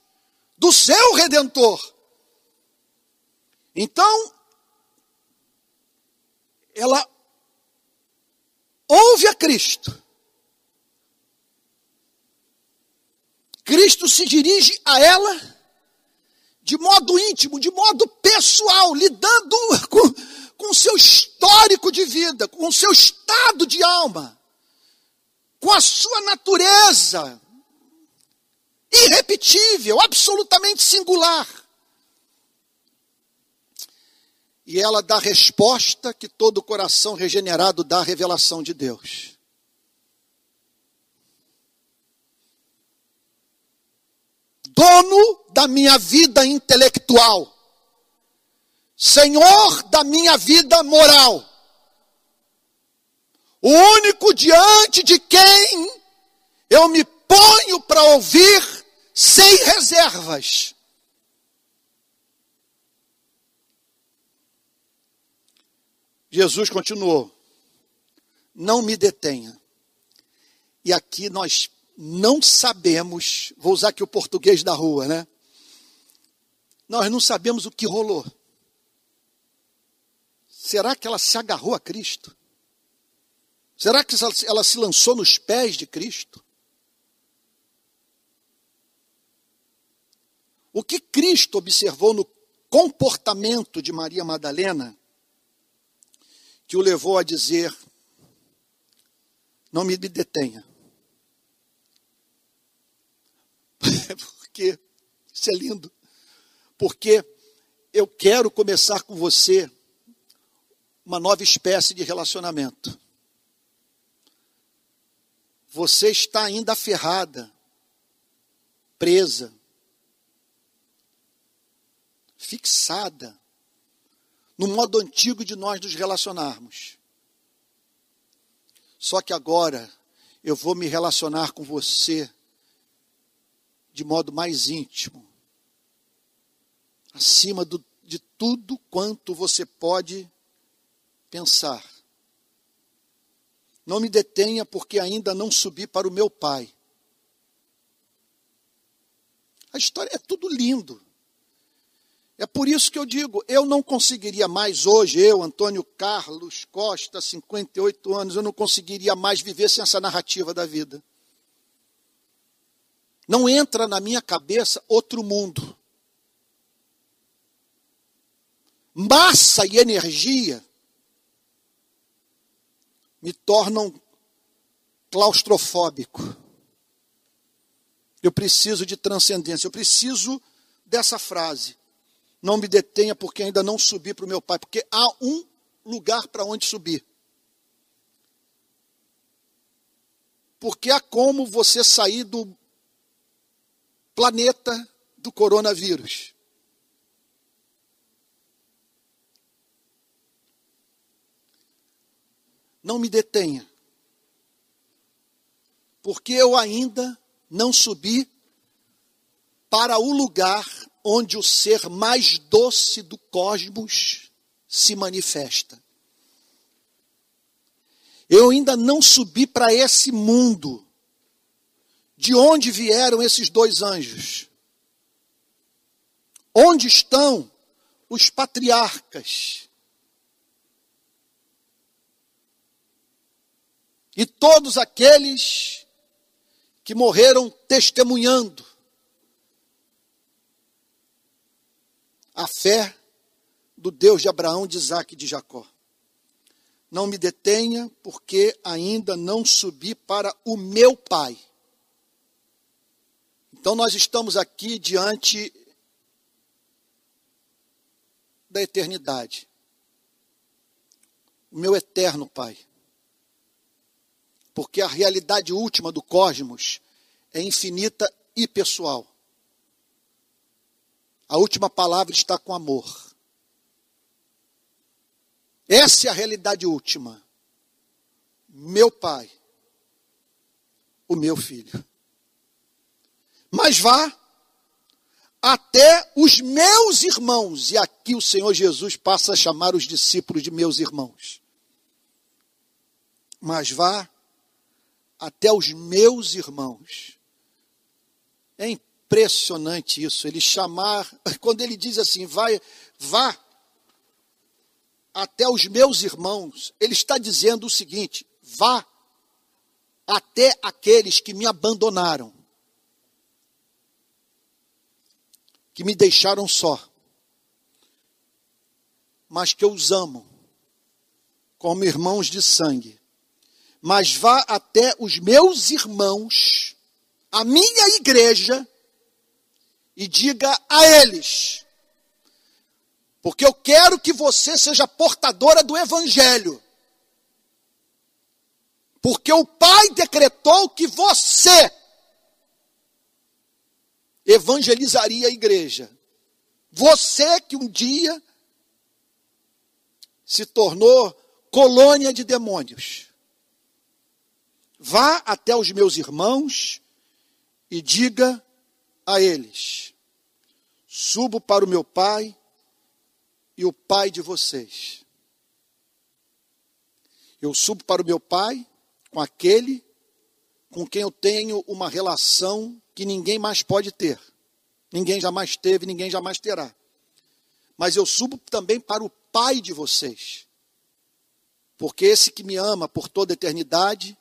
do seu redentor. Então, ela ouve a Cristo. Cristo se dirige a ela de modo íntimo, de modo pessoal, lidando com, o seu histórico de vida, com o seu estado de alma, com a sua natureza irrepetível, absolutamente singular. E ela dá a resposta que todo coração regenerado dá à revelação de Deus. Dono da minha vida intelectual Senhor da minha vida moral. O único diante de quem eu me ponho para ouvir sem reservas. Jesus continuou: Não me detenha. E aqui nós não sabemos, vou usar aqui o português da rua, né? Nós não sabemos o que rolou. Será que ela se agarrou a Cristo? Será que ela se lançou nos pés de Cristo? O que Cristo observou no comportamento de Maria Madalena que o levou a dizer: Não me detenha. *laughs* Porque isso é lindo. Porque eu quero começar com você uma nova espécie de relacionamento. Você está ainda aferrada, presa, fixada no modo antigo de nós nos relacionarmos. Só que agora eu vou me relacionar com você de modo mais íntimo, acima do, de tudo quanto você pode pensar. Não me detenha, porque ainda não subi para o meu Pai. A história é tudo lindo. É por isso que eu digo, eu não conseguiria mais hoje, eu, Antônio Carlos Costa, 58 anos, eu não conseguiria mais viver sem essa narrativa da vida. Não entra na minha cabeça outro mundo. Massa e energia me tornam claustrofóbico. Eu preciso de transcendência, eu preciso dessa frase. Não me detenha porque ainda não subi para o meu pai, porque há um lugar para onde subir. Porque há como você sair do planeta do coronavírus. Não me detenha, porque eu ainda não subi para o lugar onde o ser mais doce do cosmos se manifesta. Eu ainda não subi para esse mundo. De onde vieram esses dois anjos? Onde estão os patriarcas? E todos aqueles que morreram testemunhando a fé do Deus de Abraão, de Isaac e de Jacó. Não me detenha, porque ainda não subi para o meu Pai. Então nós estamos aqui diante da eternidade. O meu eterno Pai. Porque a realidade última do cosmos é infinita e pessoal. A última palavra está com amor. Essa é a realidade última. Meu pai, o meu filho. Mas vá até os meus irmãos, e aqui o Senhor Jesus passa a chamar os discípulos de meus irmãos. Mas vá até os meus irmãos. É impressionante isso. Ele chamar, *laughs* quando ele diz assim, vai, vá até os meus irmãos, ele está dizendo o seguinte: vá até aqueles que me abandonaram, que me deixaram só, mas que eu os amo, como irmãos de sangue. Mas vá até os meus irmãos, a minha igreja, e diga a eles, porque eu quero que você seja portadora do Evangelho. Porque o Pai decretou que você evangelizaria a igreja. Você que um dia se tornou colônia de demônios. Vá até os meus irmãos e diga a eles: Subo para o meu pai e o pai de vocês. Eu subo para o meu pai com aquele com quem eu tenho uma relação que ninguém mais pode ter. Ninguém jamais teve, ninguém jamais terá. Mas eu subo também para o pai de vocês. Porque esse que me ama por toda a eternidade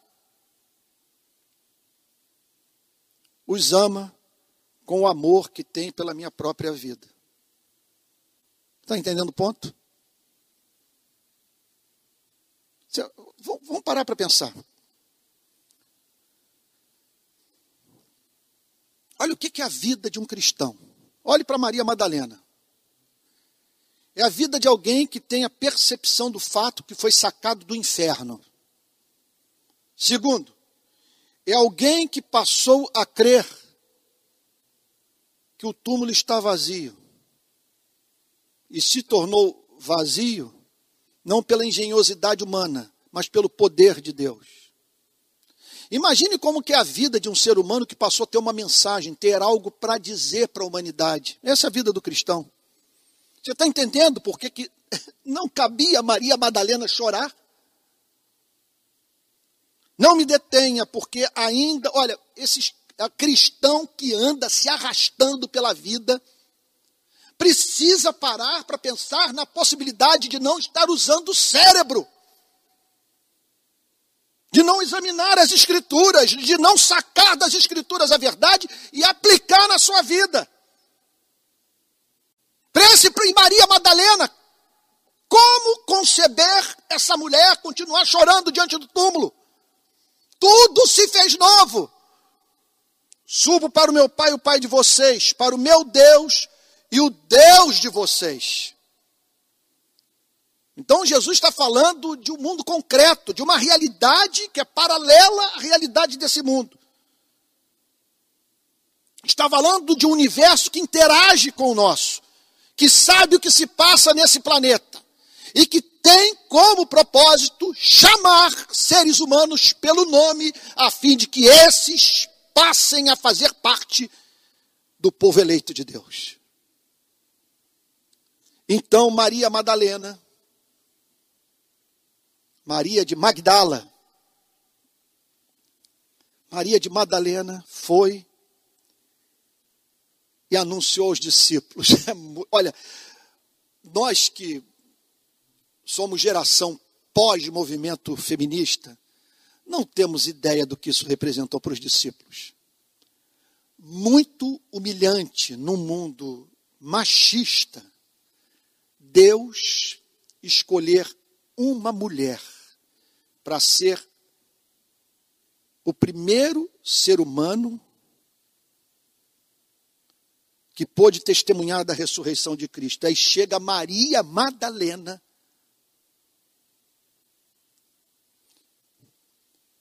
os ama com o amor que tem pela minha própria vida. Está entendendo o ponto? Vamos parar para pensar. Olha o que é a vida de um cristão. Olhe para Maria Madalena. É a vida de alguém que tem a percepção do fato que foi sacado do inferno. Segundo, é alguém que passou a crer que o túmulo está vazio. E se tornou vazio, não pela engenhosidade humana, mas pelo poder de Deus. Imagine como que é a vida de um ser humano que passou a ter uma mensagem, ter algo para dizer para a humanidade. Essa é a vida do cristão. Você está entendendo por que, que *laughs* não cabia Maria Madalena chorar? Não me detenha, porque ainda, olha, esse cristão que anda se arrastando pela vida, precisa parar para pensar na possibilidade de não estar usando o cérebro, de não examinar as Escrituras, de não sacar das Escrituras a verdade e aplicar na sua vida. Pense em Maria Madalena. Como conceber essa mulher continuar chorando diante do túmulo? Tudo se fez novo. Subo para o meu pai, o pai de vocês, para o meu Deus e o Deus de vocês. Então Jesus está falando de um mundo concreto, de uma realidade que é paralela à realidade desse mundo. Está falando de um universo que interage com o nosso, que sabe o que se passa nesse planeta e que tem como propósito chamar seres humanos pelo nome, a fim de que esses passem a fazer parte do povo eleito de Deus. Então, Maria Madalena, Maria de Magdala, Maria de Madalena foi e anunciou aos discípulos. *laughs* Olha, nós que somos geração pós-movimento feminista, não temos ideia do que isso representou para os discípulos. Muito humilhante num mundo machista, Deus escolher uma mulher para ser o primeiro ser humano que pôde testemunhar da ressurreição de Cristo. Aí chega Maria Madalena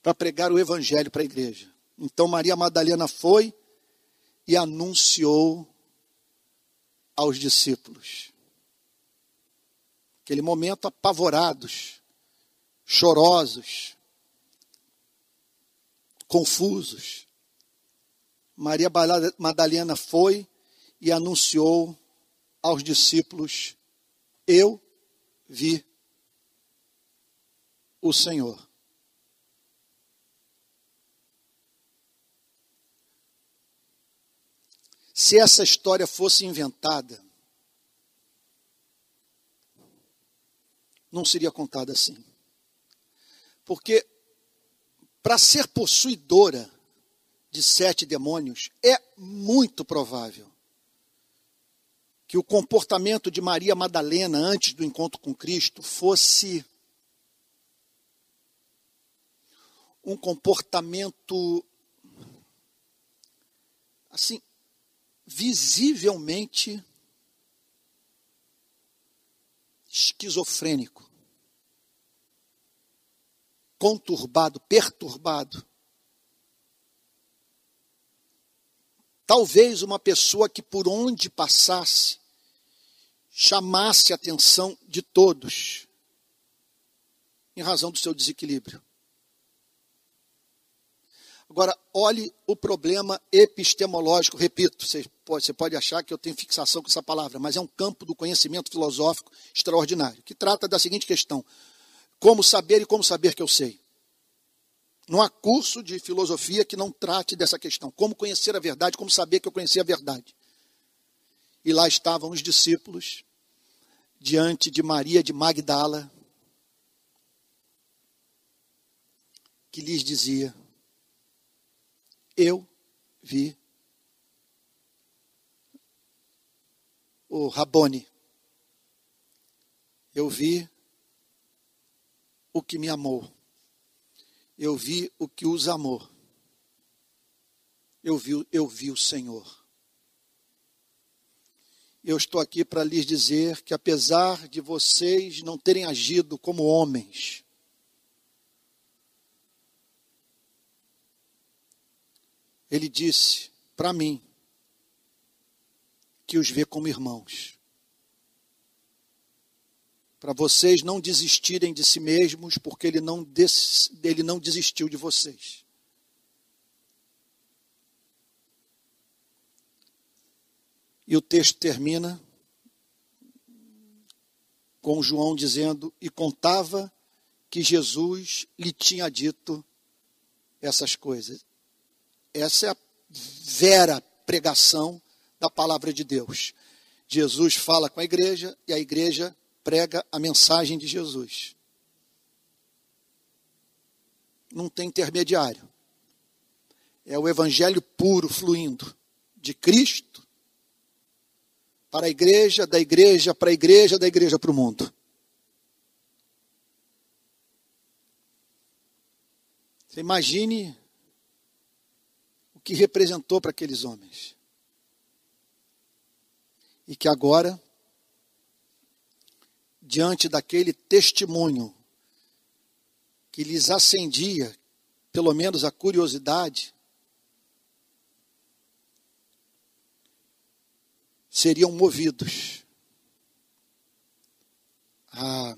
para pregar o evangelho para a igreja. Então Maria Madalena foi e anunciou aos discípulos. Aquele momento apavorados, chorosos, confusos. Maria Madalena foi e anunciou aos discípulos: Eu vi o Senhor. Se essa história fosse inventada, não seria contada assim. Porque para ser possuidora de sete demônios, é muito provável que o comportamento de Maria Madalena antes do encontro com Cristo fosse um comportamento assim visivelmente esquizofrênico, conturbado, perturbado. Talvez uma pessoa que por onde passasse chamasse a atenção de todos, em razão do seu desequilíbrio. Agora, olhe o problema epistemológico, repito, você pode, você pode achar que eu tenho fixação com essa palavra, mas é um campo do conhecimento filosófico extraordinário, que trata da seguinte questão: como saber e como saber que eu sei. Não há curso de filosofia que não trate dessa questão. Como conhecer a verdade, como saber que eu conheci a verdade. E lá estavam os discípulos, diante de Maria de Magdala, que lhes dizia: eu vi o Rabone. Eu vi o que me amou. Eu vi o que os amou. Eu vi, eu vi o Senhor. Eu estou aqui para lhes dizer que, apesar de vocês não terem agido como homens, ele disse para mim que os vê como irmãos. Para vocês não desistirem de si mesmos, porque ele não, des, ele não desistiu de vocês. E o texto termina com João dizendo: E contava que Jesus lhe tinha dito essas coisas. Essa é a vera pregação da palavra de Deus. Jesus fala com a igreja e a igreja prega a mensagem de Jesus. Não tem intermediário. É o evangelho puro fluindo de Cristo para a igreja, da igreja para a igreja, da igreja para o mundo. Você imagine o que representou para aqueles homens. E que agora, diante daquele testemunho que lhes acendia, pelo menos a curiosidade, seriam movidos a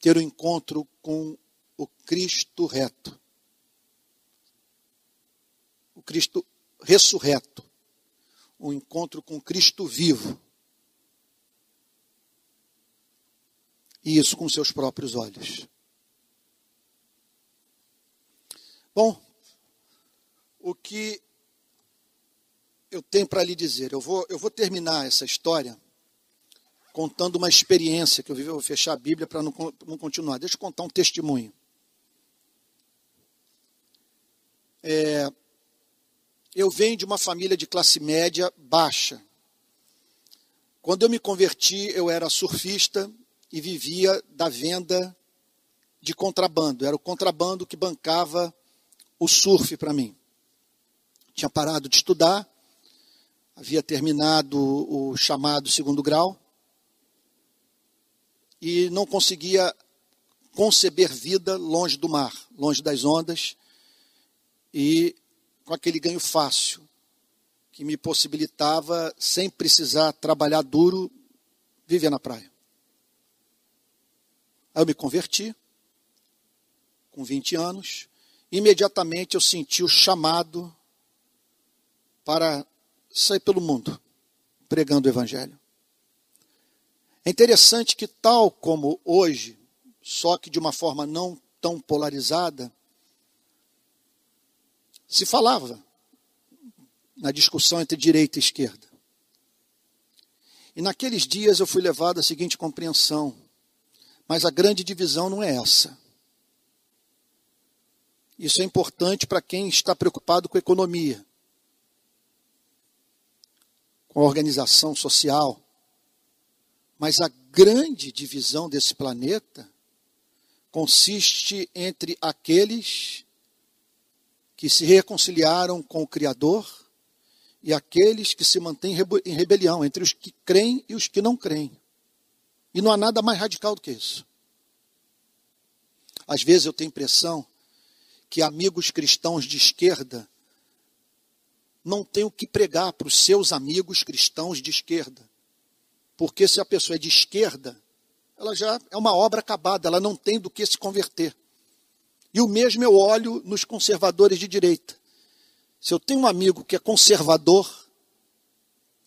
ter o um encontro com o Cristo reto. O Cristo ressurreto um encontro com Cristo vivo. E isso com seus próprios olhos. Bom, o que eu tenho para lhe dizer, eu vou, eu vou terminar essa história contando uma experiência que eu vivi, eu vou fechar a Bíblia para não, não continuar. Deixa eu contar um testemunho. É, eu venho de uma família de classe média baixa. Quando eu me converti, eu era surfista e vivia da venda de contrabando. Era o contrabando que bancava o surf para mim. Tinha parado de estudar, havia terminado o chamado segundo grau e não conseguia conceber vida longe do mar, longe das ondas. E com aquele ganho fácil, que me possibilitava, sem precisar trabalhar duro, viver na praia. Aí eu me converti, com 20 anos, imediatamente eu senti o chamado para sair pelo mundo, pregando o Evangelho. É interessante que, tal como hoje, só que de uma forma não tão polarizada, se falava na discussão entre direita e esquerda. E naqueles dias eu fui levado à seguinte compreensão: mas a grande divisão não é essa. Isso é importante para quem está preocupado com a economia, com a organização social. Mas a grande divisão desse planeta consiste entre aqueles que se reconciliaram com o Criador e aqueles que se mantêm em rebelião, entre os que creem e os que não creem. E não há nada mais radical do que isso. Às vezes eu tenho a impressão que amigos cristãos de esquerda não têm o que pregar para os seus amigos cristãos de esquerda. Porque se a pessoa é de esquerda, ela já é uma obra acabada, ela não tem do que se converter. E o mesmo eu olho nos conservadores de direita. Se eu tenho um amigo que é conservador,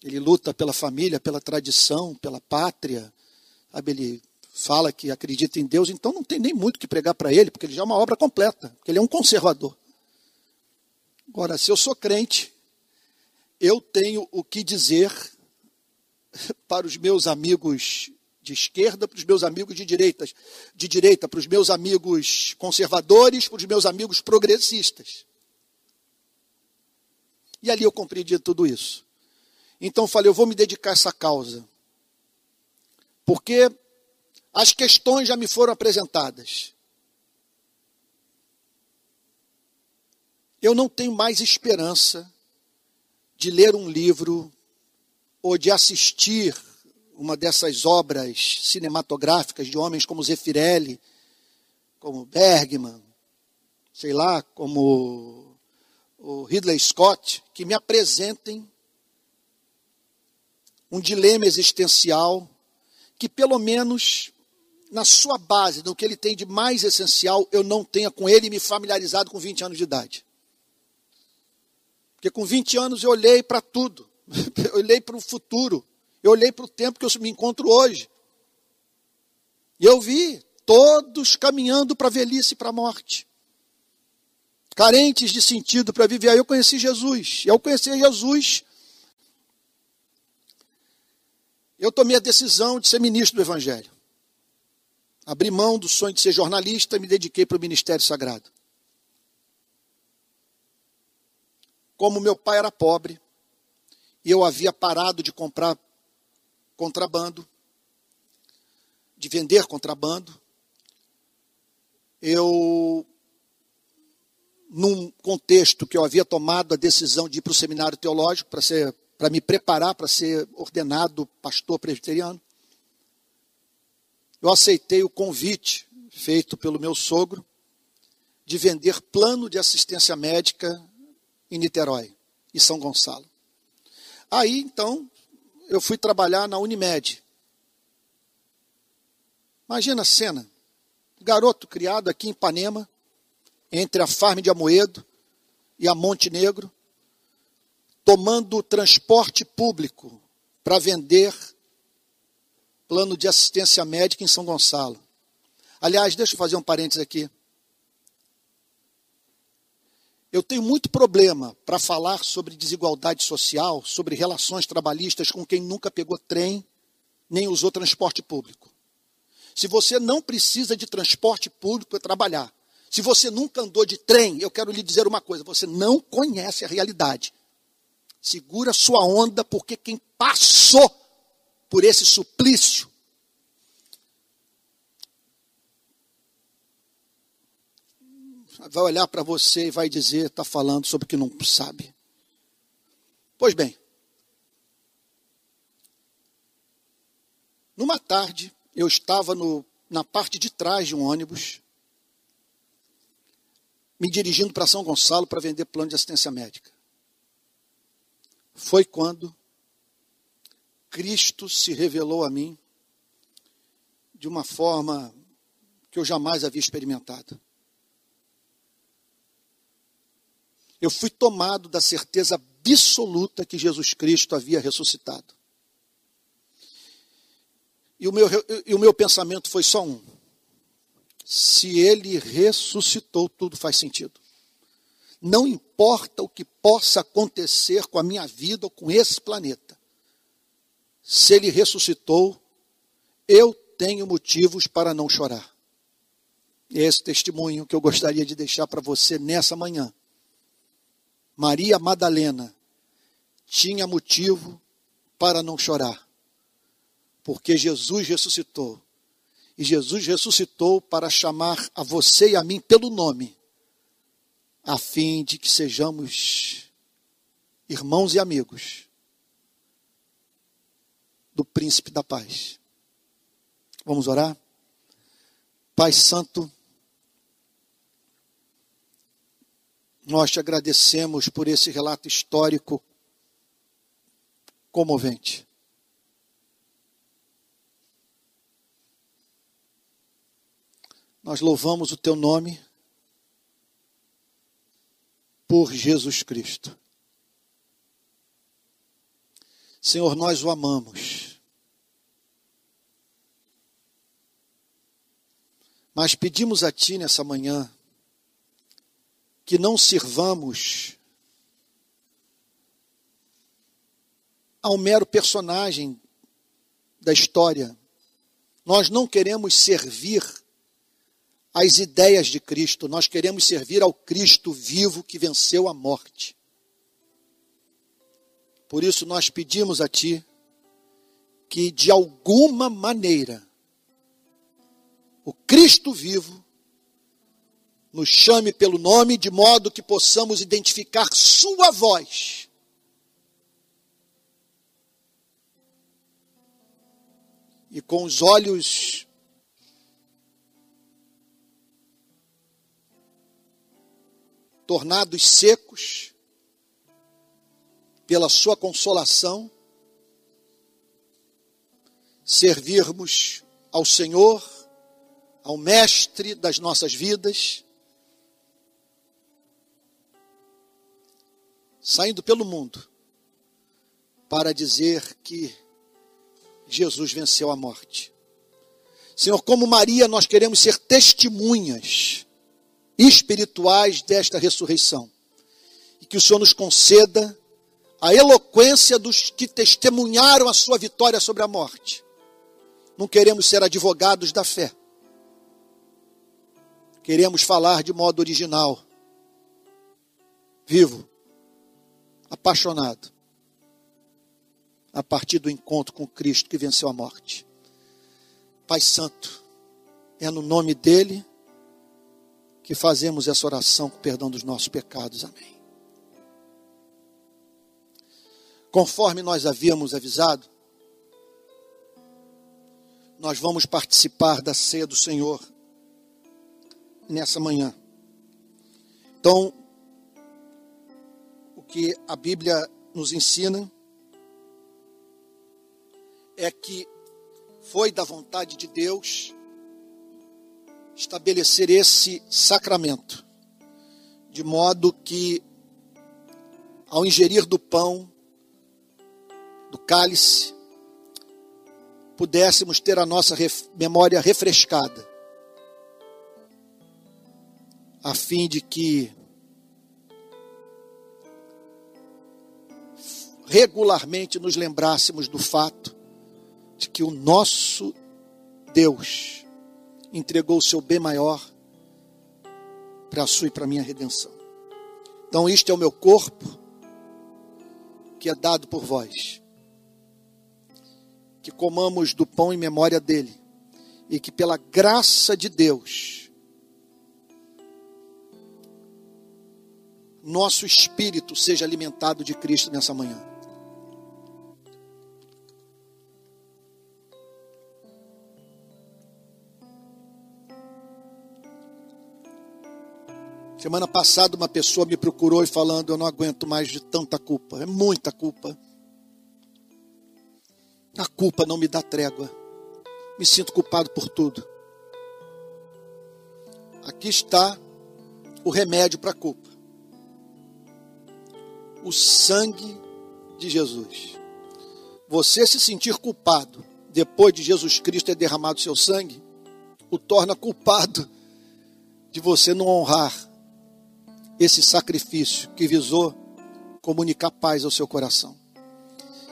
ele luta pela família, pela tradição, pela pátria, sabe, ele fala que acredita em Deus, então não tem nem muito que pregar para ele, porque ele já é uma obra completa, porque ele é um conservador. Agora, se eu sou crente, eu tenho o que dizer *laughs* para os meus amigos de esquerda para os meus amigos de direita, de direita para os meus amigos conservadores, para os meus amigos progressistas. E ali eu compreendi tudo isso. Então falei, eu vou me dedicar a essa causa. Porque as questões já me foram apresentadas. Eu não tenho mais esperança de ler um livro ou de assistir uma dessas obras cinematográficas de homens como Zeffirelli, como Bergman, sei lá, como o Ridley Scott, que me apresentem um dilema existencial que, pelo menos na sua base, no que ele tem de mais essencial, eu não tenha com ele me familiarizado com 20 anos de idade. Porque com 20 anos eu olhei para tudo, *laughs* eu olhei para o futuro, eu olhei para o tempo que eu me encontro hoje. E eu vi todos caminhando para a velhice e para a morte. carentes de sentido para viver. Aí eu conheci Jesus. E ao conhecer Jesus, eu tomei a decisão de ser ministro do Evangelho. Abri mão do sonho de ser jornalista e me dediquei para o ministério sagrado. Como meu pai era pobre e eu havia parado de comprar contrabando, de vender contrabando, eu, num contexto que eu havia tomado a decisão de ir para o seminário teológico para ser para me preparar para ser ordenado pastor presbiteriano. Eu aceitei o convite feito pelo meu sogro de vender plano de assistência médica em Niterói e São Gonçalo. Aí, então, eu fui trabalhar na Unimed. Imagina a cena. Garoto criado aqui em Ipanema, entre a Farm de Amoedo e a Monte Negro, tomando transporte público para vender plano de assistência médica em São Gonçalo. Aliás, deixa eu fazer um parênteses aqui. Eu tenho muito problema para falar sobre desigualdade social, sobre relações trabalhistas com quem nunca pegou trem, nem usou transporte público. Se você não precisa de transporte público para trabalhar, se você nunca andou de trem, eu quero lhe dizer uma coisa: você não conhece a realidade. Segura sua onda, porque quem passou por esse suplício vai olhar para você e vai dizer, está falando sobre o que não sabe. Pois bem, numa tarde, eu estava no, na parte de trás de um ônibus, me dirigindo para São Gonçalo para vender plano de assistência médica foi quando Cristo se revelou a mim de uma forma que eu jamais havia experimentado. Eu fui tomado da certeza absoluta que Jesus Cristo havia ressuscitado. E o meu, e o meu pensamento foi só um: se ele ressuscitou, tudo faz sentido. Não importa o que possa acontecer com a minha vida ou com esse planeta. Se ele ressuscitou, eu tenho motivos para não chorar. Esse testemunho que eu gostaria de deixar para você nessa manhã. Maria Madalena tinha motivo para não chorar, porque Jesus ressuscitou. E Jesus ressuscitou para chamar a você e a mim pelo nome a fim de que sejamos irmãos e amigos do príncipe da paz. Vamos orar? Pai Santo, nós te agradecemos por esse relato histórico comovente. Nós louvamos o teu nome por Jesus Cristo. Senhor, nós o amamos. Mas pedimos a Ti nessa manhã que não sirvamos ao mero personagem da história. Nós não queremos servir as ideias de Cristo, nós queremos servir ao Cristo vivo que venceu a morte. Por isso nós pedimos a Ti que de alguma maneira o Cristo vivo nos chame pelo nome de modo que possamos identificar Sua voz. E com os olhos tornados secos pela Sua consolação, servirmos ao Senhor, ao Mestre das nossas vidas, saindo pelo mundo para dizer que Jesus venceu a morte. Senhor, como Maria, nós queremos ser testemunhas espirituais desta ressurreição. E que o Senhor nos conceda a eloquência dos que testemunharam a sua vitória sobre a morte. Não queremos ser advogados da fé. Queremos falar de modo original, vivo, apaixonado, a partir do encontro com Cristo que venceu a morte. Pai Santo, é no nome dEle que fazemos essa oração com perdão dos nossos pecados. Amém. Conforme nós havíamos avisado, nós vamos participar da ceia do Senhor nessa manhã. Então, o que a Bíblia nos ensina é que foi da vontade de Deus estabelecer esse sacramento, de modo que, ao ingerir do pão, do cálice, pudéssemos ter a nossa ref memória refrescada, a fim de que regularmente nos lembrássemos do fato de que o nosso Deus entregou o seu bem maior para a sua e para a minha redenção. Então, isto é o meu corpo que é dado por vós. Que comamos do pão em memória dele. E que pela graça de Deus, nosso espírito seja alimentado de Cristo nessa manhã. Semana passada uma pessoa me procurou e falando, eu não aguento mais de tanta culpa, é muita culpa. A culpa não me dá trégua. Me sinto culpado por tudo. Aqui está o remédio para a culpa. O sangue de Jesus. Você se sentir culpado depois de Jesus Cristo ter derramado seu sangue, o torna culpado de você não honrar esse sacrifício que visou comunicar paz ao seu coração.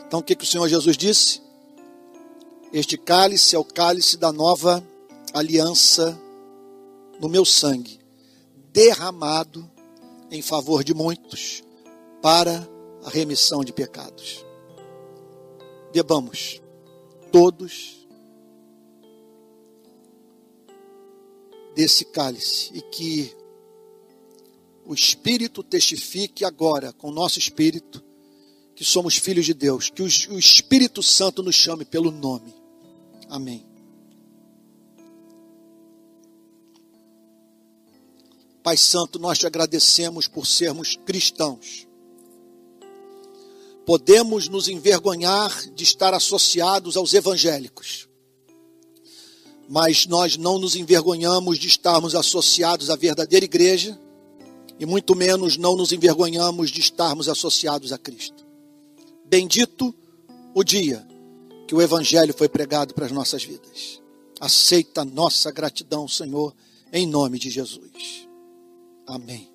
Então o que, que o Senhor Jesus disse? Este cálice é o cálice da nova aliança no meu sangue, derramado em favor de muitos para a remissão de pecados. Bebamos todos desse cálice e que o Espírito testifique agora com o nosso espírito que somos filhos de Deus, que o Espírito Santo nos chame pelo nome. Amém. Pai Santo, nós te agradecemos por sermos cristãos. Podemos nos envergonhar de estar associados aos evangélicos, mas nós não nos envergonhamos de estarmos associados à verdadeira igreja e muito menos não nos envergonhamos de estarmos associados a Cristo. Bendito o dia que o Evangelho foi pregado para as nossas vidas. Aceita a nossa gratidão, Senhor, em nome de Jesus. Amém.